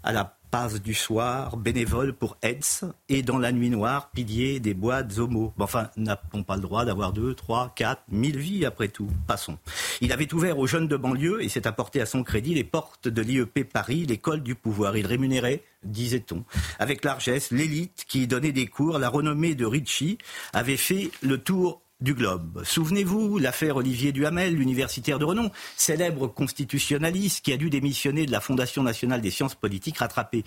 à la du soir, bénévole pour AIDS, et dans la nuit noire, pilier des boîtes homo. Enfin, n'a-t-on pas le droit d'avoir deux, trois, quatre, mille vies après tout? Passons. Il avait ouvert aux jeunes de banlieue et s'est apporté à son crédit les portes de l'IEP Paris, l'école du pouvoir. Il rémunérait, disait-on, avec largesse l'élite qui donnait des cours. La renommée de Ritchie avait fait le tour du globe. Souvenez-vous, l'affaire Olivier Duhamel, l'universitaire de renom, célèbre constitutionnaliste qui a dû démissionner de la Fondation nationale des sciences politiques, rattrapé,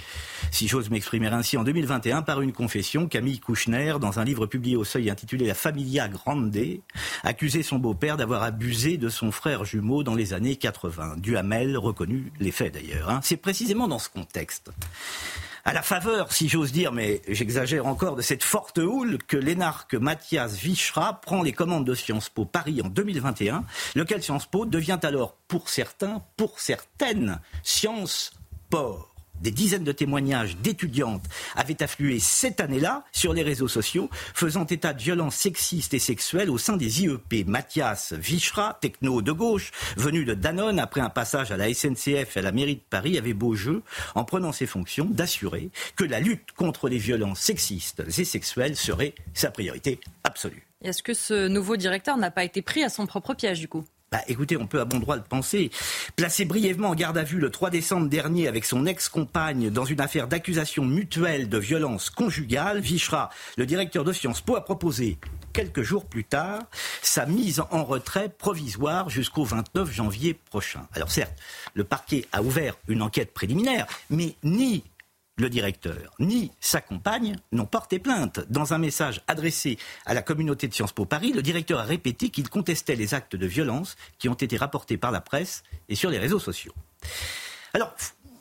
si j'ose m'exprimer ainsi, en 2021 par une confession, Camille Kouchner, dans un livre publié au Seuil intitulé La Familia Grande, accusait son beau-père d'avoir abusé de son frère jumeau dans les années 80. Duhamel reconnu les faits d'ailleurs. hein. C'est précisément dans ce contexte à la faveur, si j'ose dire, mais j'exagère encore, de cette forte houle que l'énarque Mathias Vichra prend les commandes de Sciences Po Paris en 2021, lequel Sciences Po devient alors, pour certains, pour certaines, Sciences Port. Des dizaines de témoignages d'étudiantes avaient afflué cette année-là sur les réseaux sociaux, faisant état de violences sexistes et sexuelles au sein des IEP. Mathias Vichra, techno de gauche, venu de Danone après un passage à la SNCF et à la mairie de Paris, avait beau jeu, en prenant ses fonctions, d'assurer que la lutte contre les violences sexistes et sexuelles serait sa priorité absolue. Est-ce que ce nouveau directeur n'a pas été pris à son propre piège, du coup? Bah, écoutez, on peut à bon droit le penser. Placé brièvement en garde à vue le 3 décembre dernier avec son ex-compagne dans une affaire d'accusation mutuelle de violence conjugale, Vichra, le directeur de Sciences Po, a proposé quelques jours plus tard, sa mise en retrait provisoire jusqu'au 29 janvier prochain. Alors certes, le parquet a ouvert une enquête préliminaire, mais ni le directeur ni sa compagne n'ont porté plainte. Dans un message adressé à la communauté de Sciences Po Paris, le directeur a répété qu'il contestait les actes de violence qui ont été rapportés par la presse et sur les réseaux sociaux. Alors,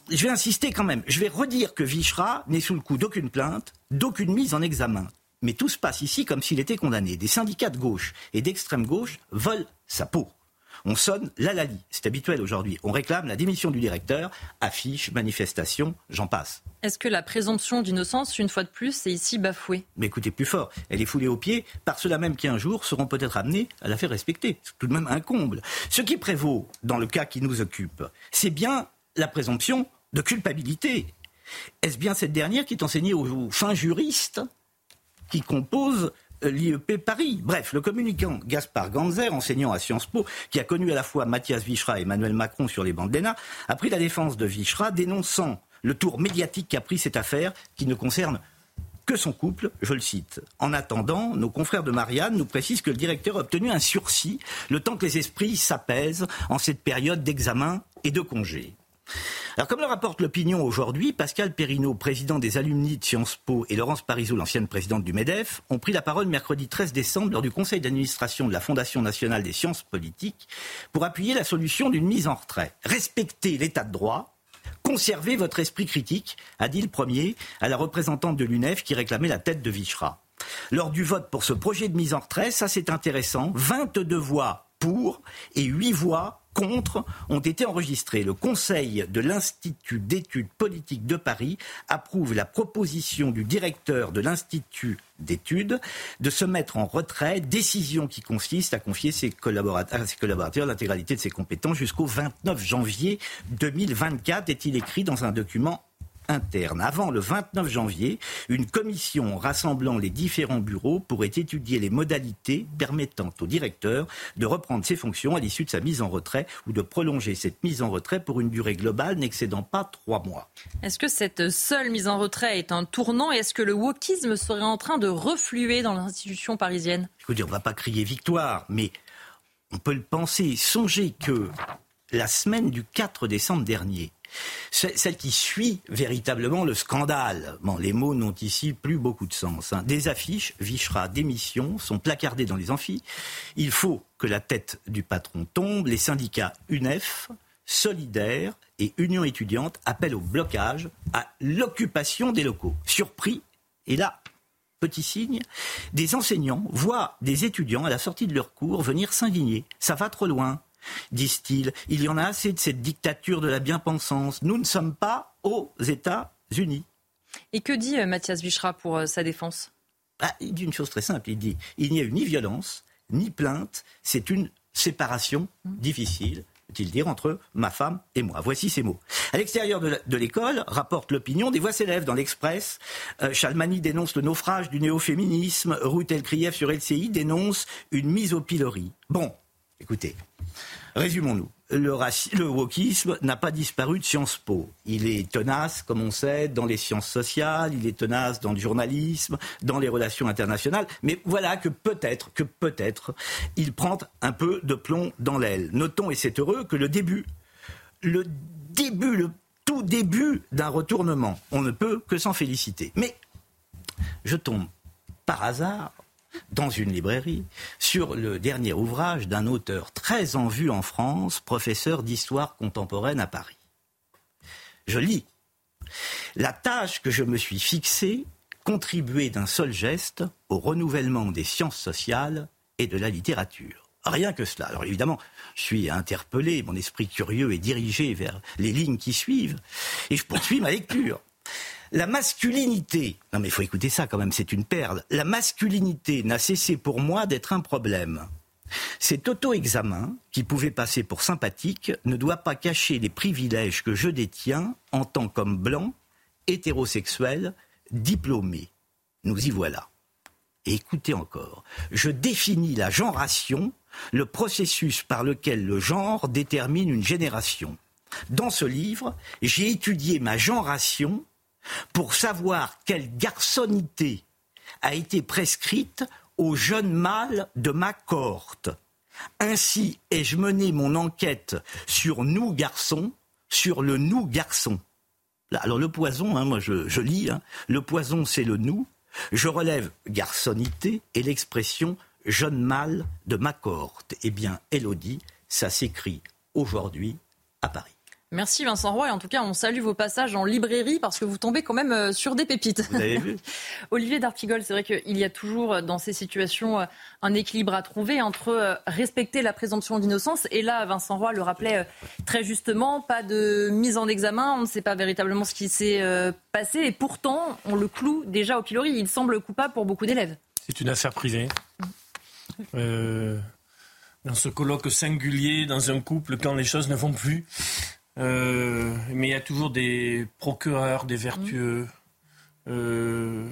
je vais insister quand même. Je vais redire que Vichra n'est sous le coup d'aucune plainte, d'aucune mise en examen. Mais tout se passe ici comme s'il était condamné. Des syndicats de gauche et d'extrême gauche veulent sa peau. On sonne l'alali, c'est habituel aujourd'hui. On réclame la démission du directeur, affiche, manifestation, j'en passe. Est-ce que la présomption d'innocence, une fois de plus, est ici bafouée? Mais écoutez, plus fort, elle est foulée aux pieds par ceux-là même qui un jour seront peut-être amenés à la faire respecter. C'est tout de même un comble. Ce qui prévaut dans le cas qui nous occupe, c'est bien la présomption de culpabilité. Est-ce bien cette dernière qui est enseignée aux fins juristes qui composent l'IEP Paris. Bref, le communicant Gaspard Ganzer, enseignant à Sciences Po, qui a connu à la fois Mathias Vichra et Emmanuel Macron sur les bancs de a pris la défense de Vichra, dénonçant le tour médiatique qu'a pris cette affaire qui ne concerne que son couple, je le cite. En attendant, nos confrères de Marianne nous précisent que le directeur a obtenu un sursis, le temps que les esprits s'apaisent en cette période d'examen et de congé. Alors, comme le rapporte l'opinion aujourd'hui, Pascal Perrineau, président des alumni de Sciences Po, et Laurence Parisot, l'ancienne présidente du MEDEF, ont pris la parole mercredi 13 décembre lors du conseil d'administration de la Fondation nationale des sciences politiques pour appuyer la solution d'une mise en retrait. Respecter l'état de droit, conserver votre esprit critique, a dit le premier à la représentante de l'UNEF qui réclamait la tête de Vichra. Lors du vote pour ce projet de mise en retrait, ça c'est intéressant, 22 voix pour et 8 voix contre ont été enregistrés. Le Conseil de l'Institut d'études politiques de Paris approuve la proposition du directeur de l'Institut d'études de se mettre en retrait, décision qui consiste à confier à ses collaborateurs l'intégralité de ses compétences jusqu'au 29 janvier 2024, est-il écrit dans un document interne. Avant le 29 janvier, une commission rassemblant les différents bureaux pourrait étudier les modalités permettant au directeur de reprendre ses fonctions à l'issue de sa mise en retrait ou de prolonger cette mise en retrait pour une durée globale n'excédant pas trois mois. Est-ce que cette seule mise en retrait est un tournant et est-ce que le wokisme serait en train de refluer dans l'institution parisienne? Écoutez, on ne va pas crier victoire, mais on peut le penser. Songez que la semaine du 4 décembre dernier, celle qui suit véritablement le scandale. Bon, les mots n'ont ici plus beaucoup de sens. Hein. Des affiches, Vichera démission, sont placardées dans les amphis. Il faut que la tête du patron tombe. Les syndicats UNEF, Solidaire et Union étudiante appellent au blocage, à l'occupation des locaux. Surpris, et là, petit signe, des enseignants voient des étudiants à la sortie de leur cours venir s'indigner. Ça va trop loin disent-ils. Il y en a assez de cette dictature de la bien-pensance. Nous ne sommes pas aux États-Unis. Et que dit euh, Mathias Vichra pour euh, sa défense? Ah, Il dit une chose très simple. Il dit il n'y a eu ni violence, ni plainte. C'est une séparation difficile il dire, entre ma femme et moi. Voici ces mots. À l'extérieur de l'école, rapporte l'opinion, des voix s'élèvent dans l'Express. Euh, Chalmani dénonce le naufrage du néo-féminisme. Ruth Elkrieff sur LCI dénonce une mise au pilori. Bon, écoutez, Résumons-nous. Le, le wokisme n'a pas disparu de Sciences Po. Il est tenace, comme on sait, dans les sciences sociales, il est tenace dans le journalisme, dans les relations internationales. Mais voilà que peut-être, que peut-être, il prend un peu de plomb dans l'aile. Notons, et c'est heureux, que le début, le début, le tout début d'un retournement, on ne peut que s'en féliciter. Mais je tombe par hasard dans une librairie sur le dernier ouvrage d'un auteur très en vue en France, professeur d'histoire contemporaine à Paris. Je lis. La tâche que je me suis fixée, contribuer d'un seul geste au renouvellement des sciences sociales et de la littérature. Rien que cela. Alors évidemment, je suis interpellé, mon esprit curieux est dirigé vers les lignes qui suivent, et je poursuis ma lecture. La masculinité, non mais il faut écouter ça quand même, c'est une perle. La masculinité n'a cessé pour moi d'être un problème. Cet auto-examen, qui pouvait passer pour sympathique, ne doit pas cacher les privilèges que je détiens en tant qu'homme blanc, hétérosexuel, diplômé. Nous y voilà. Écoutez encore, je définis la genration, le processus par lequel le genre détermine une génération. Dans ce livre, j'ai étudié ma genration pour savoir quelle garçonnité a été prescrite aux jeunes mâles de ma cohorte. Ainsi ai-je mené mon enquête sur nous garçons, sur le nous garçon. alors le poison, hein, moi je, lis, hein. le poison c'est le nous. Je relève garçonnité et l'expression jeune mâle de ma cohorte. Eh bien, Elodie, ça s'écrit aujourd'hui à Paris. Merci Vincent Roy. Et en tout cas, on salue vos passages en librairie parce que vous tombez quand même euh, sur des pépites. Vous avez vu Olivier D'Artigol, c'est vrai qu'il y a toujours euh, dans ces situations euh, un équilibre à trouver entre respecter la présomption d'innocence et là, Vincent Roy le rappelait très justement, pas de mise en examen, on ne sait pas véritablement ce qui s'est passé et pourtant, on le cloue déjà au pilori. Il semble coupable pour beaucoup d'élèves. C'est une affaire privée. dans ce colloque singulier, dans un couple, quand les choses ne vont plus. Euh, mais il y a toujours des procureurs, des vertueux. Euh,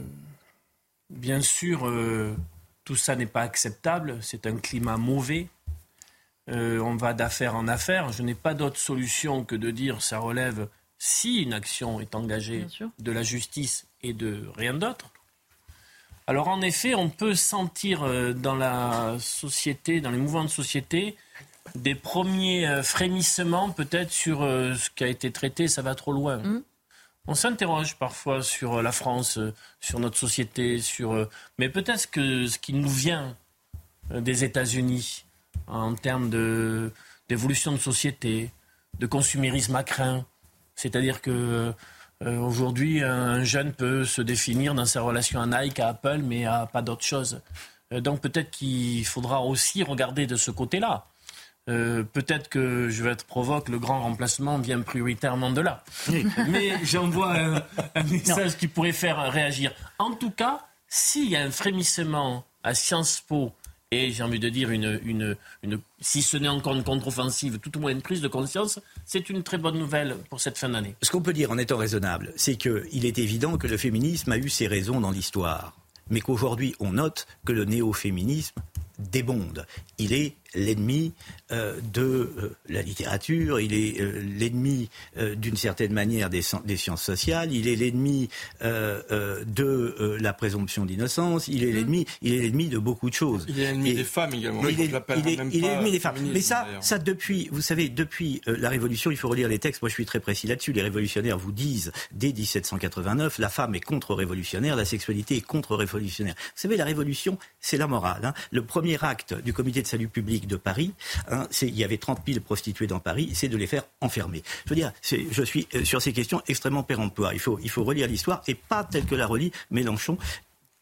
bien sûr, euh, tout ça n'est pas acceptable. C'est un climat mauvais. on va d'affaire en affaire. Je n'ai pas d'autre solution que de dire ça relève, si une action est engagée, de la justice et de rien d'autre. Alors en effet, on peut sentir dans la société, dans les mouvements de société, des premiers euh, frémissements peut-être sur euh, ce qui a été traité, ça va trop loin. Mm. On s'interroge parfois sur euh, la France, sur notre société, sur mais peut-être que ce qui nous vient des États-Unis en termes de d'évolution de société, de consumérisme à craint, c'est-à-dire que aujourd'hui un jeune peut se définir dans sa relation à Nike, à Apple, mais à pas d'autre chose. donc peut-être qu'il faudra aussi regarder de ce côté-là. Euh, peut-être que je vais être provoque, le grand remplacement vient prioritairement de là. Mais j'envoie un, un message qui pourrait faire réagir. En tout cas, s'il y a un frémissement à Sciences Po, et j'ai envie de dire, une, une, une, si ce n'est encore une contre-offensive, tout au moins une prise de conscience, c'est une très bonne nouvelle pour cette fin d'année. Ce qu'on peut dire en étant raisonnable, c'est qu'il est évident que le féminisme a eu ses raisons dans l'histoire, mais qu'aujourd'hui on note que le néo-féminisme débonde. Il est l'ennemi euh, de euh, la littérature, il est euh, l'ennemi d'une certaine manière des, sciences sociales, il est l'ennemi de la présomption d'innocence, il est mmh. l'ennemi, il est l'ennemi de beaucoup de choses. Il est l'ennemi des femmes également. Il, est, l'ennemi des femmes. Mais ça, ça depuis, vous savez, depuis la Révolution, il faut relire les textes. Moi, je suis très précis là-dessus. Les révolutionnaires vous disent dès 1789, la femme est contre-révolutionnaire, la sexualité est contre-révolutionnaire. Vous savez, la Révolution, c'est la morale. Hein. Le premier acte du Comité de salut public de Paris, hein, il y avait 30 000 prostituées dans Paris, c'est de les faire enfermer. Je veux dire, je suis euh, sur ces questions extrêmement péremptoires. Il faut, il faut relire l'histoire et pas telle que la relit Mélenchon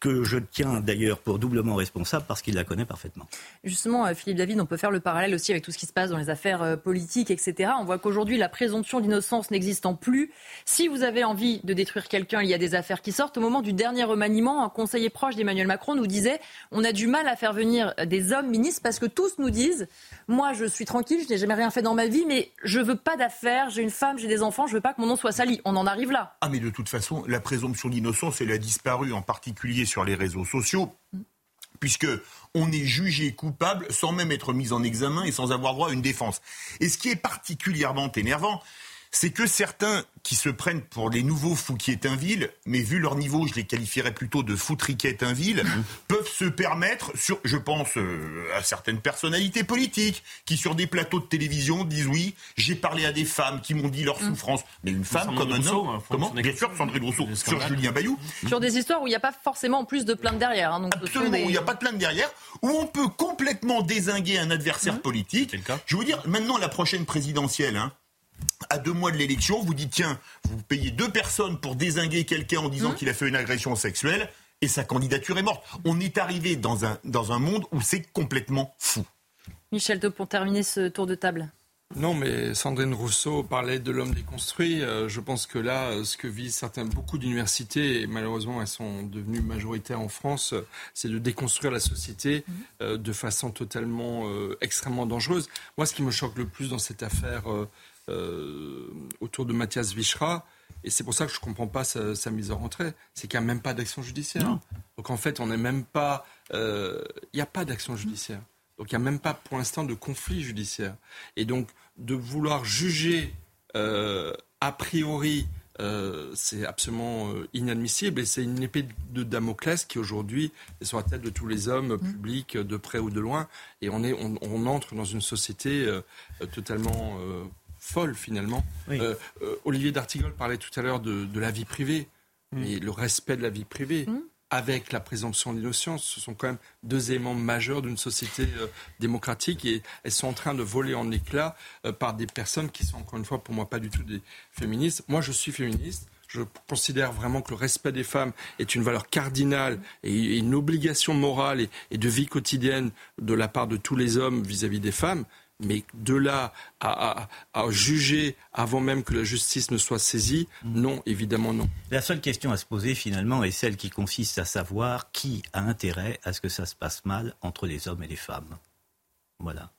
que je tiens d'ailleurs pour doublement responsable parce qu'il la connaît parfaitement. Justement, euh, Philippe David, on peut faire le parallèle aussi avec tout ce qui se passe dans les affaires euh, politiques, etc. On voit qu'aujourd'hui, la présomption d'innocence n'existant plus. Si vous avez envie de détruire quelqu'un, il y a des affaires qui sortent. Au moment du dernier remaniement, un conseiller proche d'Emmanuel Macron nous disait on a du mal à faire venir des hommes ministres parce que tous nous disent moi, je suis tranquille, je n'ai jamais rien fait dans ma vie, mais je veux pas d'affaires, j'ai une femme, j'ai des enfants, je veux pas que mon nom soit sali. On en arrive là. Ah, mais de toute façon, la présomption d'innocence, elle a disparu, en particulier sur les réseaux sociaux, puisque on est jugé coupable sans même être mis en examen et sans avoir droit à une défense. Et ce qui est particulièrement énervant, c'est que certains qui se prennent pour les nouveaux Fouquier-Tinville, mais vu leur niveau, je les qualifierais plutôt de Foutriquet-Tinville, peuvent se permettre, sur, je pense euh, à certaines personnalités politiques, qui sur des plateaux de télévision disent oui, j'ai parlé à des femmes qui m'ont dit leur mm. souffrance. Mais une femme comme un homme, hein, comment Bien sûr, Sandrine Rousseau, sur Julien Bayou. Sur des histoires où il n'y a pas forcément plus de plaintes derrière. Hein, donc Absolument, où il n'y a pas de plainte derrière, où on peut complètement désinguer un adversaire politique. Je veux dire, maintenant la prochaine présidentielle, hein, à deux mois de l'élection, vous dites tiens, vous payez deux personnes pour désinguer quelqu'un en disant mmh. qu'il a fait une agression sexuelle et sa candidature est morte. On est arrivé dans un, dans un monde où c'est complètement fou. Michel pour terminer ce tour de table. Non, mais Sandrine Rousseau parlait de l'homme déconstruit. Euh, je pense que là, euh, ce que visent certains, beaucoup d'universités, et malheureusement elles sont devenues majoritaires en France, euh, c'est de déconstruire la société mmh. de façon totalement extrêmement dangereuse. Moi, ce qui me choque le plus dans cette affaire euh, autour de Mathias Vichra. Et c'est pour ça que je ne comprends pas sa, mise en retrait. C'est qu'il n'y a même pas d'action judiciaire. Donc en fait, on n'est même pas. Euh, il n'y a pas d'action judiciaire. Donc il n'y a même pas pour l'instant de conflit judiciaire. Et donc de vouloir juger euh, a priori euh, c'est absolument euh, inadmissible et c'est une épée de Damoclès qui aujourd'hui est sur la tête de tous les hommes mmh. publics, de près ou de loin. Et on, est, on, entre dans une société totalement folle finalement. Olivier D'Artigol parlait tout à l'heure de, la vie privée, mmh. et le respect de la vie privée. Mmh avec la présomption d'innocence. Ce sont quand même deux éléments majeurs d'une société euh, démocratique et elles sont en train de voler en éclats euh, par des personnes qui sont, encore une fois, pour moi, pas du tout des féministes. Moi, je suis féministe. Je considère vraiment que le respect des femmes est une valeur cardinale et une obligation morale et, de vie quotidienne de la part de tous les hommes vis à -vis des femmes. Mais de là à, juger avant même que la justice ne soit saisie, mm. non, évidemment non. La seule question à se poser finalement est celle qui consiste à savoir qui a intérêt à ce que ça se passe mal entre les hommes et les femmes. Voilà.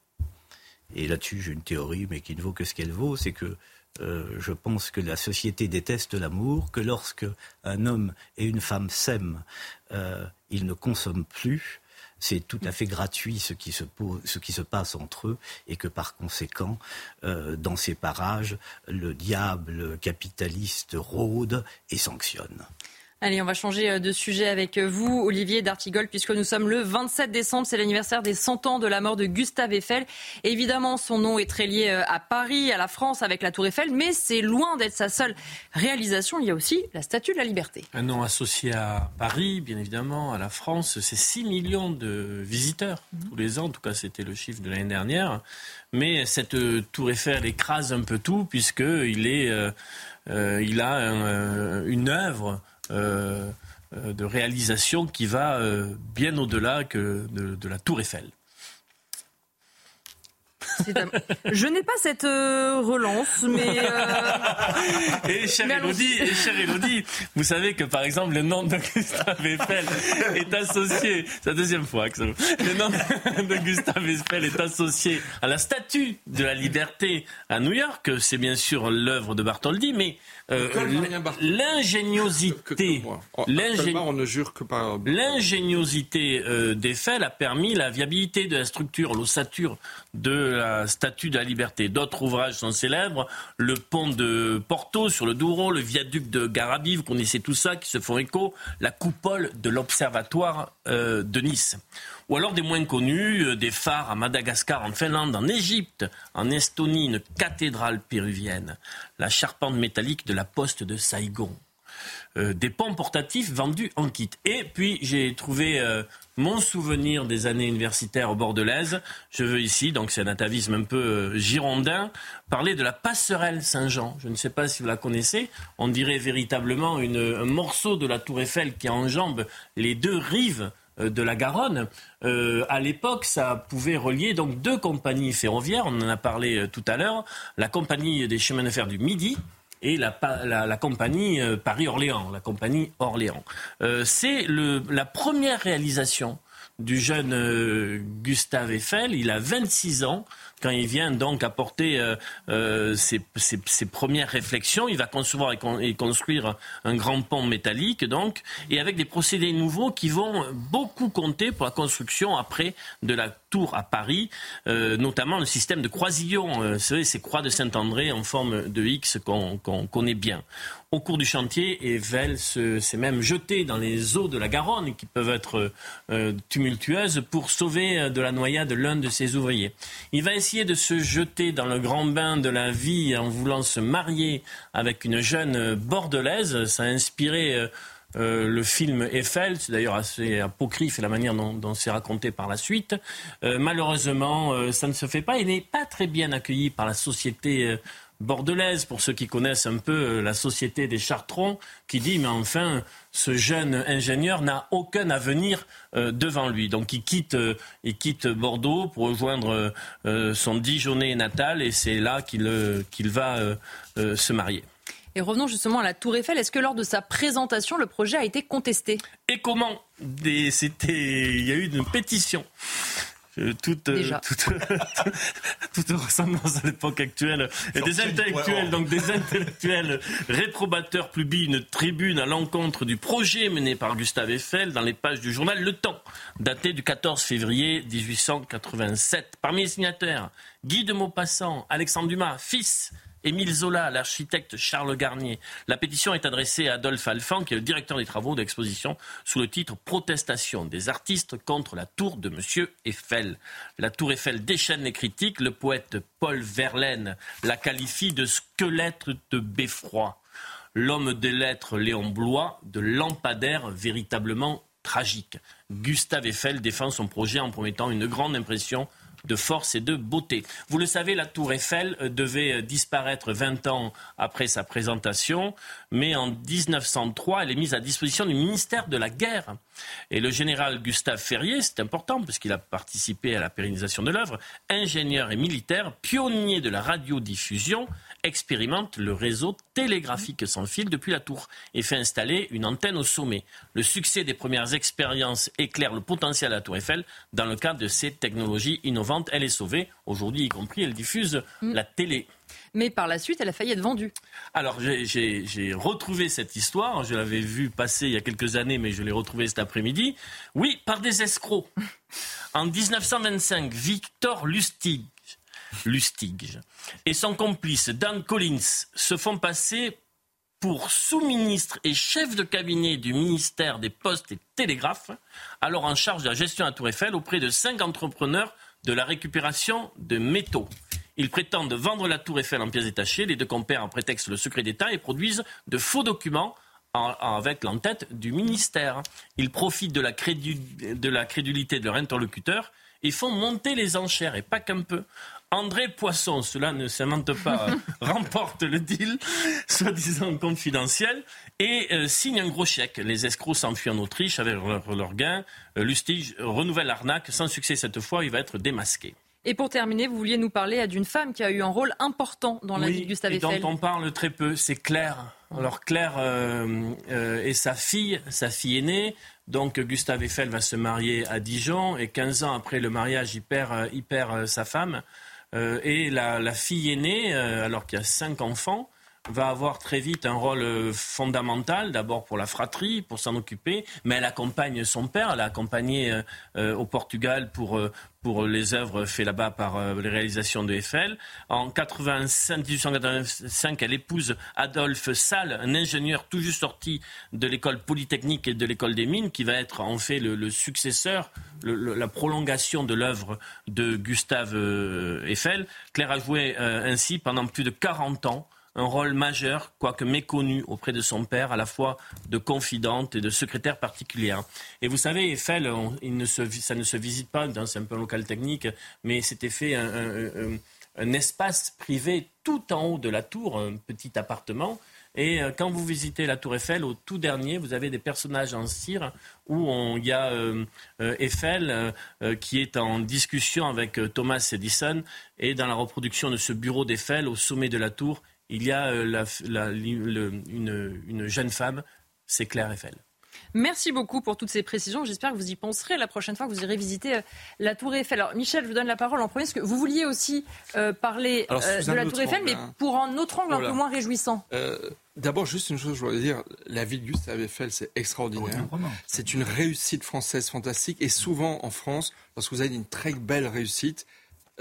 Et là-dessus, j'ai une théorie, mais qui ne vaut que ce qu'elle vaut, c'est que euh, je pense que la société déteste l'amour, que lorsque un homme et une femme s'aiment, euh, ils ne consomment plus, c'est tout à fait gratuit ce qui, se ce qui se passe entre eux et que par conséquent, euh, dans ces parages, le diable capitaliste rôde et sanctionne. Allez, on va changer euh, de sujet avec euh, vous, Olivier D'Artigol, puisque nous sommes le 27 décembre, c'est l'anniversaire des 100 ans de la mort de Gustave Eiffel. évidemment, son nom est très lié euh, à Paris, à la France, avec la Tour Eiffel, mais c'est loin d'être sa seule réalisation. Il y a aussi la Statue de la Liberté. Un nom associé à Paris, bien évidemment, à la France. C'est 6 millions de visiteurs mhm. tous les ans. En tout cas, c'était le chiffre de l'année dernière. Mais cette Tour Eiffel écrase un peu tout, puisqu'il est, il a une œuvre de réalisation qui va euh, bien au-delà que de, la Tour Eiffel. Je n'ai pas cette relance, mais. Et chère Elodie, vous savez que par exemple le nom de Gustave Eiffel est associé. C'est la deuxième fois que ça... Le nom de Gustave Eiffel est associé à la statue de la liberté à New York. C'est bien sûr l'œuvre de Bartholdi, mais euh, l'ingéniosité, l'ingéniosité euh, des faits a permis. La viabilité de la structure, l'ossature de la Statue de la Liberté. D'autres ouvrages sont célèbres, le pont de Porto sur le Douro, le viaduc de Garabi, vous connaissez tout ça, qui se font écho, la coupole de l'Observatoire euh, de Nice ou alors des moins connus, euh, des phares à Madagascar, en Finlande, en Égypte, en Estonie, une cathédrale péruvienne, la charpente métallique de la poste de Saïgon. Euh, des ponts portatifs vendus en kit. Et puis j'ai trouvé euh, mon souvenir des années universitaires au Bordelaise. Je veux ici, donc c'est un atavisme un peu girondin, parler de la passerelle Saint-Jean. Je ne sais pas si vous la connaissez. On dirait véritablement un morceau de la Tour Eiffel qui enjambe les deux rives de la Garonne. Euh, à l'époque, ça pouvait relier donc deux compagnies ferroviaires. On en a parlé euh, tout à l'heure. La compagnie des chemins de fer du Midi et la, compagnie Paris-Orléans, la compagnie Orléans. c'est la première réalisation du jeune Gustave Eiffel. Il a 26 ans quand il vient donc apporter euh, euh, ses, premières réflexions, il va concevoir et, construire un grand pont métallique, donc, et avec des procédés nouveaux qui vont beaucoup compter pour la construction après de la tour à Paris, euh, notamment le système de croisillon, vous savez, ces croix de Saint-André en forme de X qu'on connaît bien au cours du chantier et Vel s'est même jeté dans les eaux de la Garonne qui peuvent être euh, tumultueuses pour sauver euh, de la noyade l'un de ses ouvriers. Il va essayer de se jeter dans le grand bain de la vie en voulant se marier avec une jeune bordelaise. Ça a inspiré euh, le film Eiffel, c'est d'ailleurs assez apocryphe la manière dont, c'est raconté par la suite. malheureusement, ça ne se fait pas. Il n'est pas très bien accueilli par la société bordelaise, pour ceux qui connaissent un peu euh, la société des Chartrons, qui dit mais enfin ce jeune ingénieur n'a aucun avenir euh, devant lui. Donc il quitte, euh, il quitte Bordeaux pour rejoindre son Dijonais natal et c'est là qu'il qu'il va se marier. Et revenons justement à la Tour Eiffel. Est-ce que lors de sa présentation, le projet a été contesté? Et comment C'était, il y a eu une pétition euh, toute, euh, toute, toute, ressemblance à l'époque actuelle. Et des intellectuels, donc des intellectuels réprobateurs publient une tribune à l'encontre du projet mené par Gustave Eiffel dans les pages du journal Le Temps, daté du 14 février 1887. Parmi les signataires, Guy de Maupassant, Alexandre Dumas, fils, Émile Zola, l'architecte Charles Garnier. La pétition est adressée à Adolphe Alphand, qui est le directeur des travaux d'exposition, sous le titre Protestation des artistes contre la tour de Monsieur Eiffel. La tour Eiffel déchaîne les critiques. Le poète Paul Verlaine la qualifie de squelette de beffroi. L'homme des lettres Léon Blois de lampadaire véritablement tragique. Gustave Eiffel défend son projet en promettant une grande impression de force et de beauté. Vous le savez, la tour Eiffel euh, devait euh, disparaître 20 ans après sa présentation, mais en 1903, elle est mise à disposition du ministère de la Guerre. Et le général Gustave Ferrier, c'est important parce qu'il a participé à la pérennisation de l'œuvre, ingénieur et militaire, pionnier de la radiodiffusion, expérimente le réseau télégraphique sans fil depuis la tour et fait installer une antenne au sommet. Le succès des premières expériences éclaire le potentiel de la tour Eiffel. Dans le cadre de ces technologies innovantes, elle est sauvée. Aujourd'hui, y compris, elle diffuse mm. la télé. Mais par la suite, elle a failli être vendue. Alors, j'ai retrouvé cette histoire. Je l'avais vue passer il y a quelques années, mais je l'ai retrouvée cet après-midi. Oui, par des escrocs. En 1925, Victor Lustig Lustig. Et son complice, Dan Collins, se font passer pour sous-ministre et chef de cabinet du ministère des Postes et Télégraphes, alors en charge de la gestion à Tour Eiffel auprès de cinq entrepreneurs de la récupération de métaux. Ils prétendent vendre la Tour Eiffel en pièces détachées. Les deux compères en prétexte le secret d'État et produisent de faux documents avec l'entête du ministère. Ils profitent de la, de la crédulité de leur interlocuteur et font monter les enchères, et pas qu'un peu. André Poisson, cela ne s'invente pas, remporte le deal, soi-disant confidentiel, et euh, signe un gros chèque. Les escrocs s'enfuient en Autriche avec leur, leur gain. Euh, Lustige renouvelle l'arnaque. Sans succès cette fois, il va être démasqué. Et pour terminer, vous vouliez nous parler d'une femme qui a eu un rôle important dans la vie de Gustave Eiffel. dont on parle très peu, c'est Claire. Alors Claire euh, et sa fille, sa fille aînée, donc Gustave Eiffel va se marier à Dijon et 15 ans après le mariage, il perd, il perd sa femme. Euh, et la, fille aînée, euh, alors qu'il y a cinq enfants, va avoir très vite un rôle euh, fondamental, d'abord pour la fratrie, pour s'en occuper, mais elle accompagne son père, elle a accompagné au Portugal pour, pour les œuvres faites là-bas par euh, les réalisations de Eiffel. En 1885, elle épouse Adolphe Salle, un ingénieur tout juste sorti de l'école polytechnique et de l'école des mines, qui va être en fait le, successeur, la prolongation de l'œuvre de Gustave euh, Eiffel. Claire a joué euh, ainsi pendant plus de 40 ans un rôle majeur, quoique méconnu auprès de son père, à la fois de confidente et de secrétaire particulière. Et vous savez, Eiffel, ça ne se visite pas, c'est un peu un local technique, mais c'était fait un, un, espace privé tout en haut de la tour, un petit appartement. Et euh, quand vous visitez la tour Eiffel, au tout dernier, vous avez des personnages en cire où il y a euh, euh, Eiffel qui est en discussion avec Thomas Edison. Et dans la reproduction de ce bureau d'Eiffel, au sommet de la tour, il y a euh, une, jeune femme, c'est Claire Eiffel. Merci beaucoup pour toutes ces précisions. J'espère que vous y penserez la prochaine fois que vous irez visiter euh, la Tour Eiffel. Alors, Michel, je vous donne la parole en premier, parce que vous vouliez aussi euh, parler de la Tour Eiffel, mais hein. pour un autre angle un peu moins réjouissant. D'abord, juste une chose, je voudrais dire, la vie de Gustave Eiffel, c'est extraordinaire. C'est une réussite française fantastique. Et souvent, en France, lorsque vous avez une très belle réussite,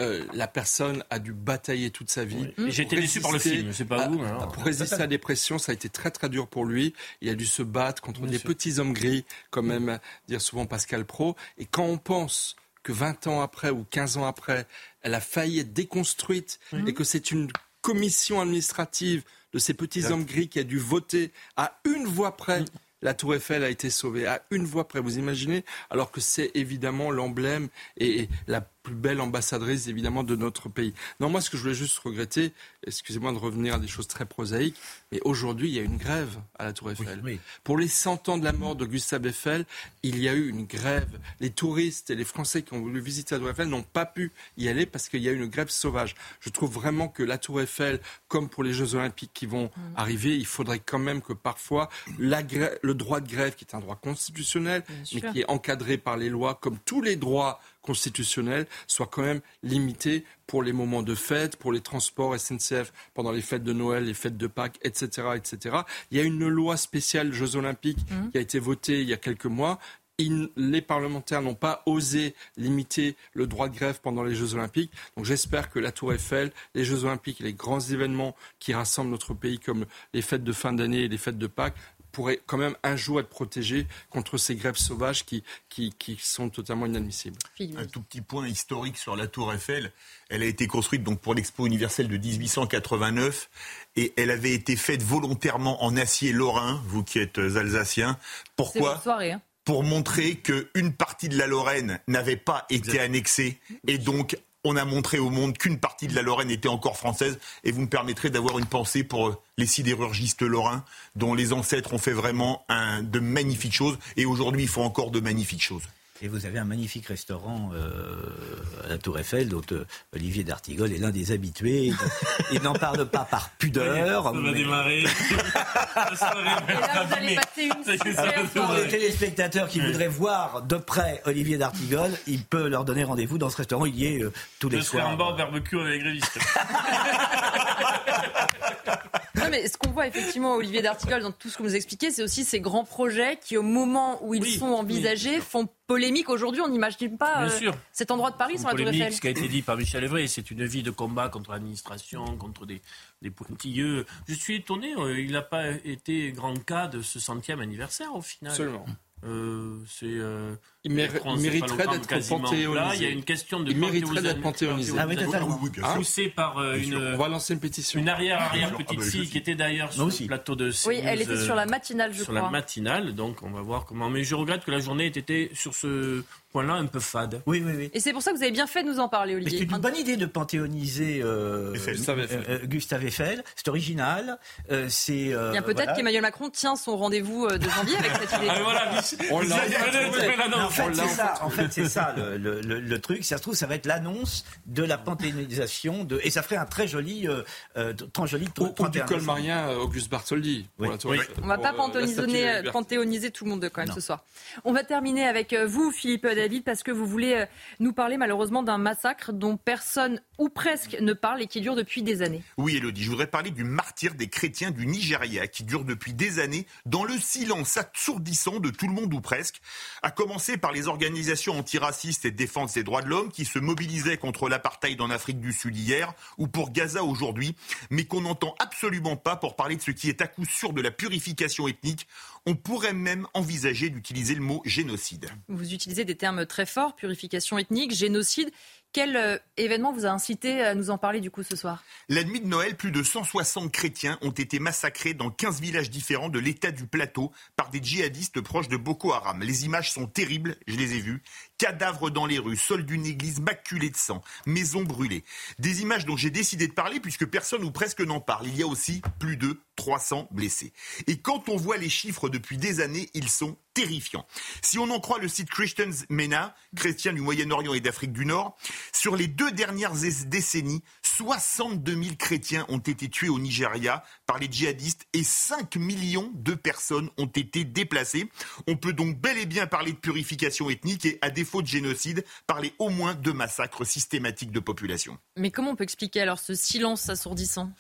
euh, la personne a dû batailler toute sa vie. J'étais déçu par le film, c'est pas vous. Pour résister à la dépression, ça a été très très dur pour lui. Il a dû se battre contre des petits hommes gris, comme même dire souvent Pascal Pro. Et quand on pense que 20 ans après ou 15 ans après, elle a failli être déconstruite et que c'est une commission administrative de ces petits hommes gris qui a dû voter à une voix près la Tour Eiffel a été sauvée à une voix près, vous imaginez? Alors que c'est évidemment l'emblème et la plus belle ambassadrice évidemment de notre pays. Non, moi ce que je voulais juste regretter, excusez-moi de revenir à des choses très prosaïques, mais aujourd'hui il y a une grève à la Tour Eiffel. Pour les 100 ans de la mort de Gustave Eiffel, il y a eu une grève. Les touristes et les Français qui ont voulu visiter la Tour Eiffel n'ont pas pu y aller parce qu'il y a eu une grève sauvage. Je trouve vraiment que la Tour Eiffel, comme pour les Jeux Olympiques qui vont mm. arriver, il faudrait quand même que parfois la le droit de grève, qui est un droit constitutionnel, mais qui est encadré par les lois, comme tous les droits constitutionnel soit quand même limité pour les moments de fête, pour les transports SNCF pendant les fêtes de Noël, les fêtes de Pâques, etc., etc. Il y a une loi spéciale Jeux Olympiques mmh. qui a été votée il y a quelques mois les parlementaires n'ont pas osé limiter le droit de grève pendant les Jeux Olympiques. Donc j'espère que la Tour Eiffel, les Jeux Olympiques et les grands événements qui rassemblent notre pays, comme les fêtes de fin d'année et les fêtes de Pâques, pourraient quand même un jour être protégés contre ces grèves sauvages qui, qui, qui sont totalement inadmissibles. Un tout petit point historique sur la Tour Eiffel. Elle a été construite donc pour l'Expo universelle de 1889 et elle avait été faite volontairement en acier lorrain, vous qui êtes alsacien. Pourquoi soirée, hein pour montrer qu'une partie de la Lorraine n'avait pas été annexée et donc on a montré au monde qu'une partie de la Lorraine était encore française et vous me permettrez d'avoir une pensée pour les sidérurgistes lorrains dont les ancêtres ont fait vraiment de magnifiques choses et aujourd'hui ils font encore de magnifiques choses. Et vous avez un magnifique restaurant euh, à la Tour Eiffel, dont euh, Olivier d'Artigol est l'un des habitués. Il n'en parle pas par pudeur. Ça va démarrer. Et là, vous allez passer une super Pour les téléspectateurs qui voudraient voir de près Olivier d'Artigol, il peut leur donner rendez-vous dans ce restaurant. Il y est euh, tous les Je serai en soirs. bord barbecue avec les grévistes. Mais ce qu'on voit effectivement, Olivier d'Artigol, dans tout ce que vous expliquez, c'est aussi ces grands projets qui, au moment où ils Oui, sont envisagés, font polémique. Aujourd'hui, on n'imagine pas Bien euh, sûr. cet endroit de Paris sans la Tour polémique, Eiffel. ce qui a été dit par Michel Evray, c'est une vie de combat contre l'administration, contre des, des pointilleux. Je suis étonné, euh, il n'a pas été grand cas de ce centième anniversaire au final. Absolument. Euh, c'est. Euh, Il méri- mériterait d'être panthéonisé. Il y a une question de Il mériterait d'être panthéonisé. Ah oui, totalement. oui, Hein poussée par euh, sûr. On une, va lancer une pétition. une arrière-arrière Ah petite je fille qui était d'ailleurs sur Moi le aussi. plateau de Oui, elle CNews, était euh, sur la matinale, je sur crois. la matinale, donc on va voir comment. Mais je regrette que la journée ait été sur ce point-là un peu fade. Oui, oui, oui. Et c'est pour ça que vous avez bien fait de nous en parler, Mais c'est Olivier. une bonne idée de panthéoniser euh, Eiffel. Gustave Eiffel. euh, euh, Gustave Eiffel. C'est original. Euh, c'est. euh, Bien peut-être voilà. qu'Emmanuel Macron tient son rendez-vous euh, de janvier avec cette idée. Ah, voilà, On l'a- fait, c'est en ça, en fait, c'est ça le, le- le- le truc. Ça se trouve, ça va être l'annonce de la panthéonisation de, et ça ferait un très joli, euh, euh, très joli Ou, ou du 31 col décembre. marien euh, Auguste Bartholdi. pour Oui. la Tour Oui. Eiffel. On va Pour, pas euh, panthéoniser, tout le monde quand même Non. ce soir. On va terminer avec vous, Philippe David, parce que vous voulez nous parler malheureusement d'un massacre dont personne ou presque ne parle et qui dure depuis des années. Oui, Elodie, je voudrais parler du martyr des chrétiens du Nigeria qui dure depuis des années dans le silence assourdissant de tout le monde ou presque, à commencer par les organisations antiracistes et défense des droits de l'homme qui se mobilisaient contre l'apartheid en Afrique du Sud hier ou pour Gaza aujourd'hui, mais qu'on n'entend absolument pas pour parler de ce qui est à coup sûr de la purification ethnique. On pourrait même envisager d'utiliser le mot génocide. Vous utilisez des termes très forts, purification ethnique, génocide. Quel euh, événement vous a incité à nous en parler du coup ce soir? La nuit de Noël, plus de 160 chrétiens ont été massacrés dans 15 villages différents de l'état du plateau par des djihadistes proches de Boko Haram. Les images sont terribles, je les ai vues. Cadavres dans les rues, sol d'une église maculée de sang, maisons brûlées. Des images dont j'ai décidé de parler puisque personne ou presque n'en parle. Il y a aussi plus de 300 blessés. Et quand on voit les chiffres depuis des années, ils sont terrifiants. Si on en croit le site Christians MENA, chrétien du Moyen-Orient et d'Afrique du Nord, sur les deux dernières décennies, 62 000 chrétiens ont été tués au Nigeria par les djihadistes et 5 millions de personnes ont été déplacées. On peut donc bel et bien parler de purification ethnique et, à défaut de génocide, parler au moins de massacres systématiques de population. Mais comment on peut expliquer alors ce silence assourdissant?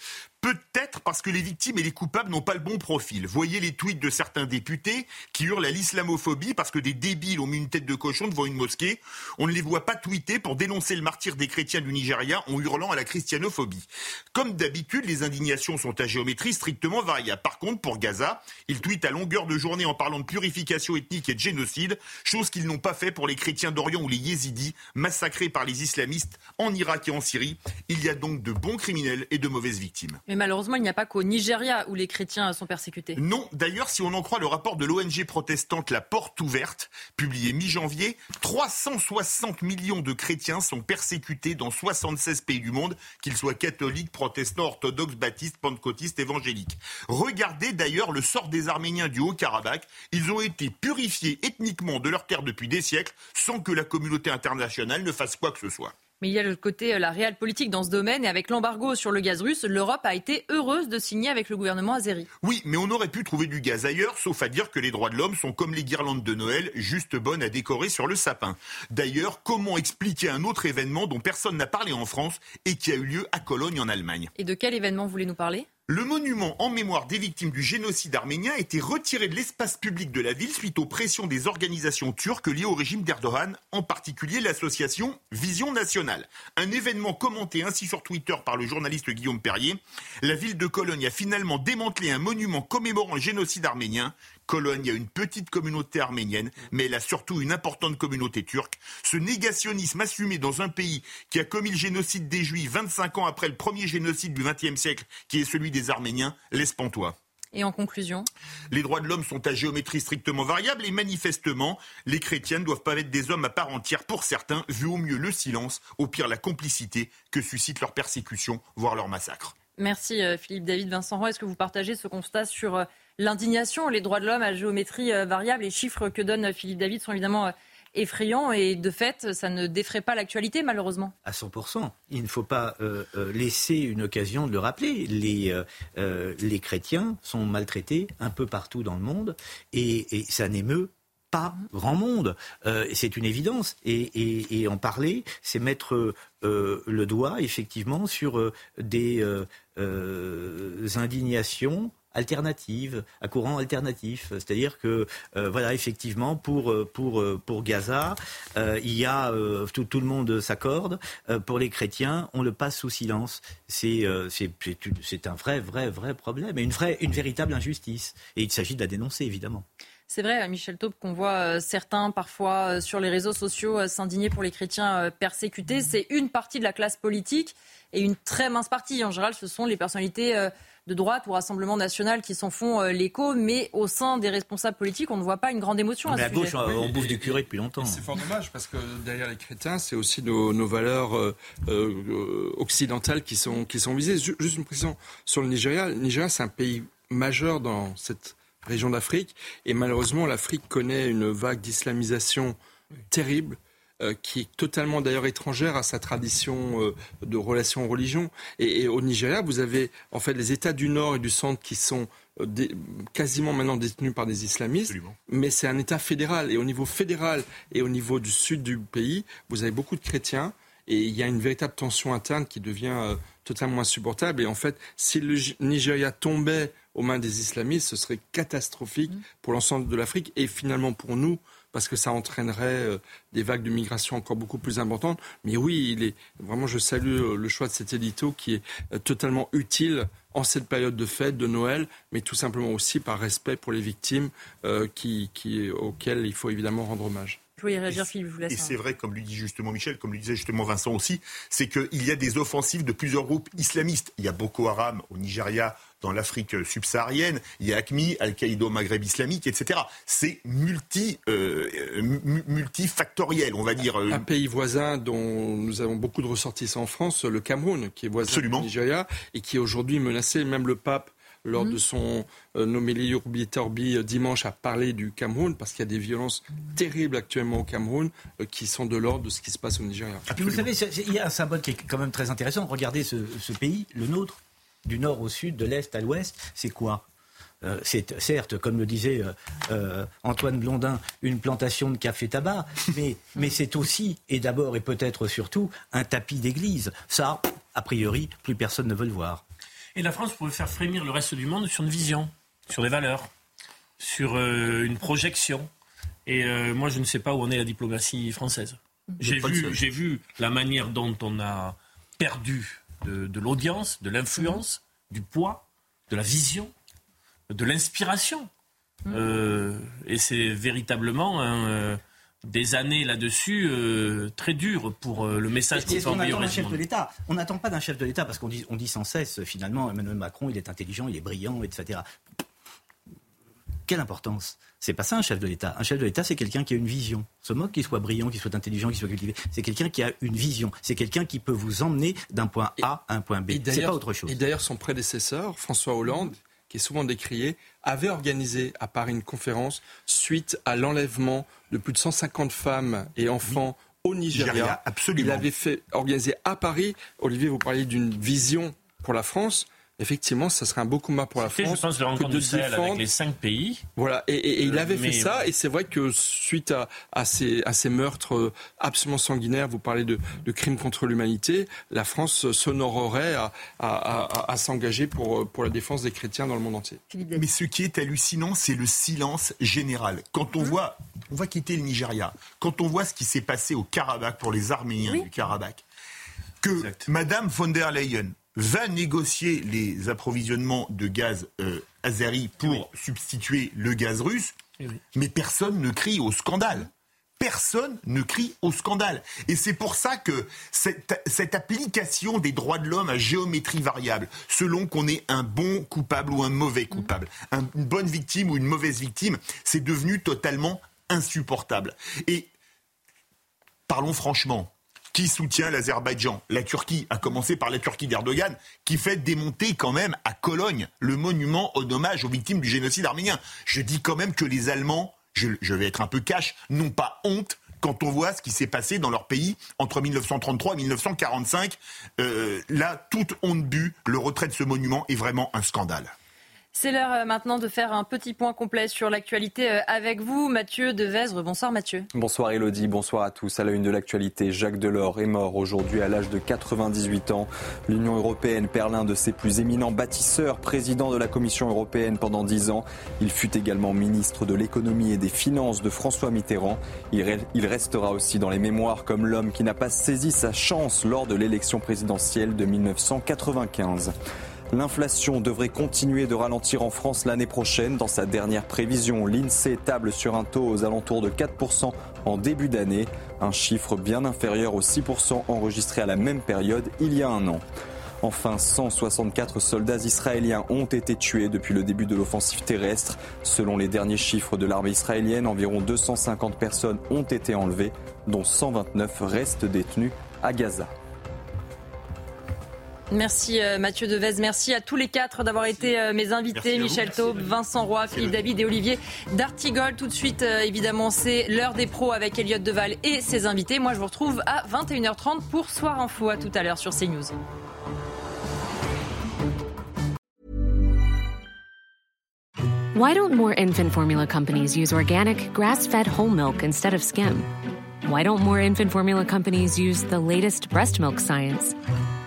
Peut-être parce que les victimes et les coupables n'ont pas le bon profil. Voyez les tweets de certains députés qui hurlent à l'islamophobie parce que des débiles ont mis une tête de cochon devant une mosquée. On ne les voit pas tweeter pour dénoncer le martyr des chrétiens du Nigeria en hurlant à la christianophobie. Comme d'habitude, les indignations sont à géométrie strictement variable. Par contre, pour Gaza, ils tweetent à longueur de journée en parlant de purification ethnique et de génocide, chose qu'ils n'ont pas fait pour les chrétiens d'Orient ou les yézidis massacrés par les islamistes en Irak et en Syrie. Il y a donc de bons criminels et de mauvaises victimes. Mais malheureusement, il n'y a pas qu'au Nigeria où les chrétiens sont persécutés. Non, d'ailleurs, si on en croit le rapport de l'ONG protestante La Porte Ouverte, publié mi-janvier, 360 millions de chrétiens sont persécutés dans 76 pays du monde, qu'ils soient catholiques, protestants, orthodoxes, baptistes, pentecôtistes, évangéliques. Regardez d'ailleurs le sort des Arméniens du Haut-Karabakh. Ils ont été purifiés ethniquement de leur terre depuis des siècles sans que la communauté internationale ne fasse quoi que ce soit. Mais il y a le côté, euh, la réelle politique dans ce domaine. Et avec l'embargo sur le gaz russe, l'Europe a été heureuse de signer avec le gouvernement azéri. Oui, mais on aurait pu trouver du gaz ailleurs, sauf à dire que les droits de l'homme sont comme les guirlandes de Noël, juste bonnes à décorer sur le sapin. D'ailleurs, comment expliquer un autre événement dont personne n'a parlé en France et qui a eu lieu à Cologne en Allemagne? Et de quel événement voulez-nous parler? Le monument en mémoire des victimes du génocide arménien a été retiré de l'espace public de la ville suite aux pressions des organisations turques liées au régime d'Erdogan, en particulier l'association Vision Nationale. Un événement commenté ainsi sur Twitter par le journaliste Guillaume Perrier. La ville de Cologne a finalement démantelé un monument commémorant le génocide arménien. Cologne a une petite communauté arménienne, mais elle a surtout une importante communauté turque. Ce négationnisme assumé dans un pays qui a commis le génocide des Juifs 25 ans après le premier génocide du XXe siècle, qui est celui des Arméniens, laisse pantois. Et en conclusion? Les droits de l'homme sont à géométrie strictement variable et manifestement, les chrétiens ne doivent pas être des hommes à part entière pour certains, vu au mieux le silence, au pire la complicité que suscite leur persécution, voire leur massacre. Merci euh, Philippe David Vincent Roy. Est-ce que vous partagez ce constat sur euh, l'indignation, les droits de l'homme à géométrie euh, variable? Les chiffres que donne Philippe David sont évidemment effrayants et de fait, ça ne défraie pas l'actualité malheureusement. À 100%. Il ne faut pas laisser une occasion de le rappeler. Les, chrétiens sont maltraités un peu partout dans le monde et, et ça n'émeut pas grand monde. c'est une évidence. Et, en parler, c'est mettre le doigt effectivement sur des indignations alternative, à courant alternatif. C'est-à-dire que, euh, voilà, effectivement, pour, euh, pour, euh, pour Gaza, il y a, tout, tout, le monde s'accorde. pour les chrétiens, on le passe sous silence. C'est c'est un vrai, vrai, vrai problème et une, vraie, une véritable injustice. Et il s'agit de la dénoncer, évidemment. C'est vrai, Michel Taupe, qu'on voit certains parfois sur les réseaux sociaux s'indigner pour les chrétiens persécutés. C'est une partie de la classe politique et une très mince partie. En général, ce sont les personnalités de droite ou Rassemblement national qui s'en font euh, l'écho, mais au sein des responsables politiques, on ne voit pas une grande émotion. Mais à, gauche, on bouffe du curé depuis longtemps. C'est fort dommage parce que derrière les chrétiens, c'est aussi nos, valeurs euh, euh, occidentales qui sont, qui sont visées. Juste une précision sur le Nigeria. Le Nigeria, c'est un pays majeur dans cette région d'Afrique et malheureusement, l'Afrique connaît une vague d'islamisation terrible euh, qui est totalement d'ailleurs étrangère à sa tradition euh, de relation religion. Et, au Nigeria, vous avez en fait les États du Nord et du Centre qui sont euh, quasiment maintenant détenus par des islamistes, mais c'est un État fédéral. Et au niveau fédéral et au niveau du sud du pays, vous avez beaucoup de chrétiens. Et il y a une véritable tension interne qui devient totalement insupportable. Et en fait, si le Nigeria tombait aux mains des islamistes, ce serait catastrophique mmh. pour l'ensemble de l'Afrique et finalement pour nous, parce que ça entraînerait euh, des vagues de migration encore beaucoup plus importantes. Mais oui, il est vraiment, je salue euh, le choix de cet édito qui est euh, totalement utile en cette période de fête, de Noël, mais tout simplement aussi par respect pour les victimes qui, qui, auxquelles il faut évidemment rendre hommage. Réagir, Philippe, je vous laisse et c'est vrai, comme lui dit justement Michel, comme lui disait justement Vincent aussi, c'est qu'il y a des offensives de plusieurs groupes islamistes. Il y a Boko Haram au Nigeria, dans l'Afrique subsaharienne, il y a ACMI, Al-Qaïda au Maghreb islamique, etc. C'est multi, euh, multifactoriel, on va dire. Un pays voisin dont nous avons beaucoup de ressortissants en France, le Cameroun, qui est voisin du Nigeria et qui est aujourd'hui menacé. Même le pape lors de mhm. son euh, nommé Urbi Torbi euh, dimanche, a parlé du Cameroun parce qu'il y a des violences terribles actuellement au Cameroun euh, qui sont de l'ordre de ce qui se passe au Nigeria. vous savez, il y a un symbole qui est quand même très intéressant. Regardez ce, pays, le nôtre, du nord au sud, de l'est à l'ouest, c'est quoi? C'est certes, comme le disait Antoine Blondin, une plantation de café-tabac, mais, mais c'est aussi, et d'abord et peut-être surtout, un tapis d'église. Ça, a priori, plus personne ne veut le voir. Et la France pourrait faire frémir le reste du monde sur une vision, sur des valeurs, sur euh, une projection. Et euh, moi, je ne sais pas où en est la diplomatie française. J'ai vu, vu, la manière dont on a perdu de, l'audience, de l'influence, du poids, de la vision, de l'inspiration. Mmh. Euh, et c'est véritablement un des années là-dessus euh, très dures pour euh, le message qu'on fait d'un chef de l'État. On n'attend pas d'un chef de l'État parce qu'on dit, on dit sans cesse finalement Emmanuel Macron il est intelligent, il est brillant, etc. Quelle importance C'est pas ça un chef de l'État. Un chef de l'État, c'est quelqu'un qui a une vision. Ce mot qu'il soit brillant, qu'il soit intelligent, qu'il soit cultivé, c'est quelqu'un qui a une vision. C'est quelqu'un qui peut vous emmener d'un point A à un point B. C'est pas autre chose. Et d'ailleurs, son prédécesseur, François Hollande, qui est souvent décrié, avait organisé à Paris une conférence suite à l'enlèvement de plus de 150 femmes et enfants au Nigeria. absolument. Il avait fait organiser à Paris, Olivier, vous parliez d'une vision pour la France. Effectivement, ça serait un beau combat pour la France. Je pense rencontre de du Sahel avec les cinq pays. Voilà, et, et, et il avait Mais- fait ça, et c'est vrai que suite à, à, ces, à ces meurtres euh, absolument sanguinaires, vous parlez de, de crimes contre l'humanité, la France s'honorerait à, à, à, à s'engager pour, euh, pour la défense des chrétiens dans le monde entier. Mais ce qui est hallucinant, c'est le silence général. Quand on Mmh. voit, on va quitter le Nigeria, quand on voit ce qui s'est passé au Karabakh pour les Arméniens Oui. du Karabakh, que Exact. Madame von der Leyen va négocier les approvisionnements de gaz euh, azeri pour substituer le gaz russe, Oui, mais personne ne crie au scandale. Personne ne crie au scandale. Et c'est pour ça que cette, cette application des droits de l'homme à géométrie variable, selon qu'on est un bon coupable ou un mauvais coupable, un- une bonne victime ou une mauvaise victime, c'est devenu totalement insupportable. Et parlons franchement. Qui soutient l'Azerbaïdjan La Turquie, à commencer par la Turquie d'Erdogan, qui fait démonter quand même à Cologne le monument en hommage aux victimes du génocide arménien. Je dis quand même que les Allemands, je, vais être un peu cash, n'ont pas honte quand on voit ce qui s'est passé dans leur pays entre 1933 et 1945. Euh, là, toute honte but, le retrait de ce monument est vraiment un scandale. C'est l'heure euh, maintenant de faire un petit point complet sur l'actualité euh, avec vous, Mathieu Devèzre. Bonsoir Mathieu. Bonsoir Elodie, bonsoir à tous. À la une de l'actualité, Jacques Delors est mort aujourd'hui à l'âge de 98 ans. L'Union européenne perd l'un de ses plus éminents bâtisseurs, président de la Commission européenne pendant 10 ans. Il fut également ministre de l'économie et des finances de François Mitterrand. Il restera aussi dans les mémoires comme l'homme qui n'a pas saisi sa chance lors de l'élection présidentielle de 1995. L'inflation devrait continuer de ralentir en France l'année prochaine. Dans sa dernière prévision, l'INSEE table sur un taux aux alentours de 4% en début d'année, un chiffre bien inférieur aux 6% enregistrés à la même période il y a un an. Enfin, 164 soldats israéliens ont été tués depuis le début de l'offensive terrestre. Selon les derniers chiffres de l'armée israélienne, environ 250 personnes ont été enlevées, dont 129 restent détenues à Gaza. Merci euh, Mathieu Devez, merci à tous les quatre d'avoir été euh, mes invités. Michel Taube, Vincent Roy, Philippe David et Olivier D'Artigol. Tout de suite, euh, évidemment, c'est l'heure des pros avec Elliot Deval et ses invités. Moi, je vous retrouve à 21h30 pour Soir Info. À tout à l'heure sur CNews. Why don't more infant formula companies use organic, grass fed whole milk instead of skim? Why don't more infant formula companies use the latest breast milk science?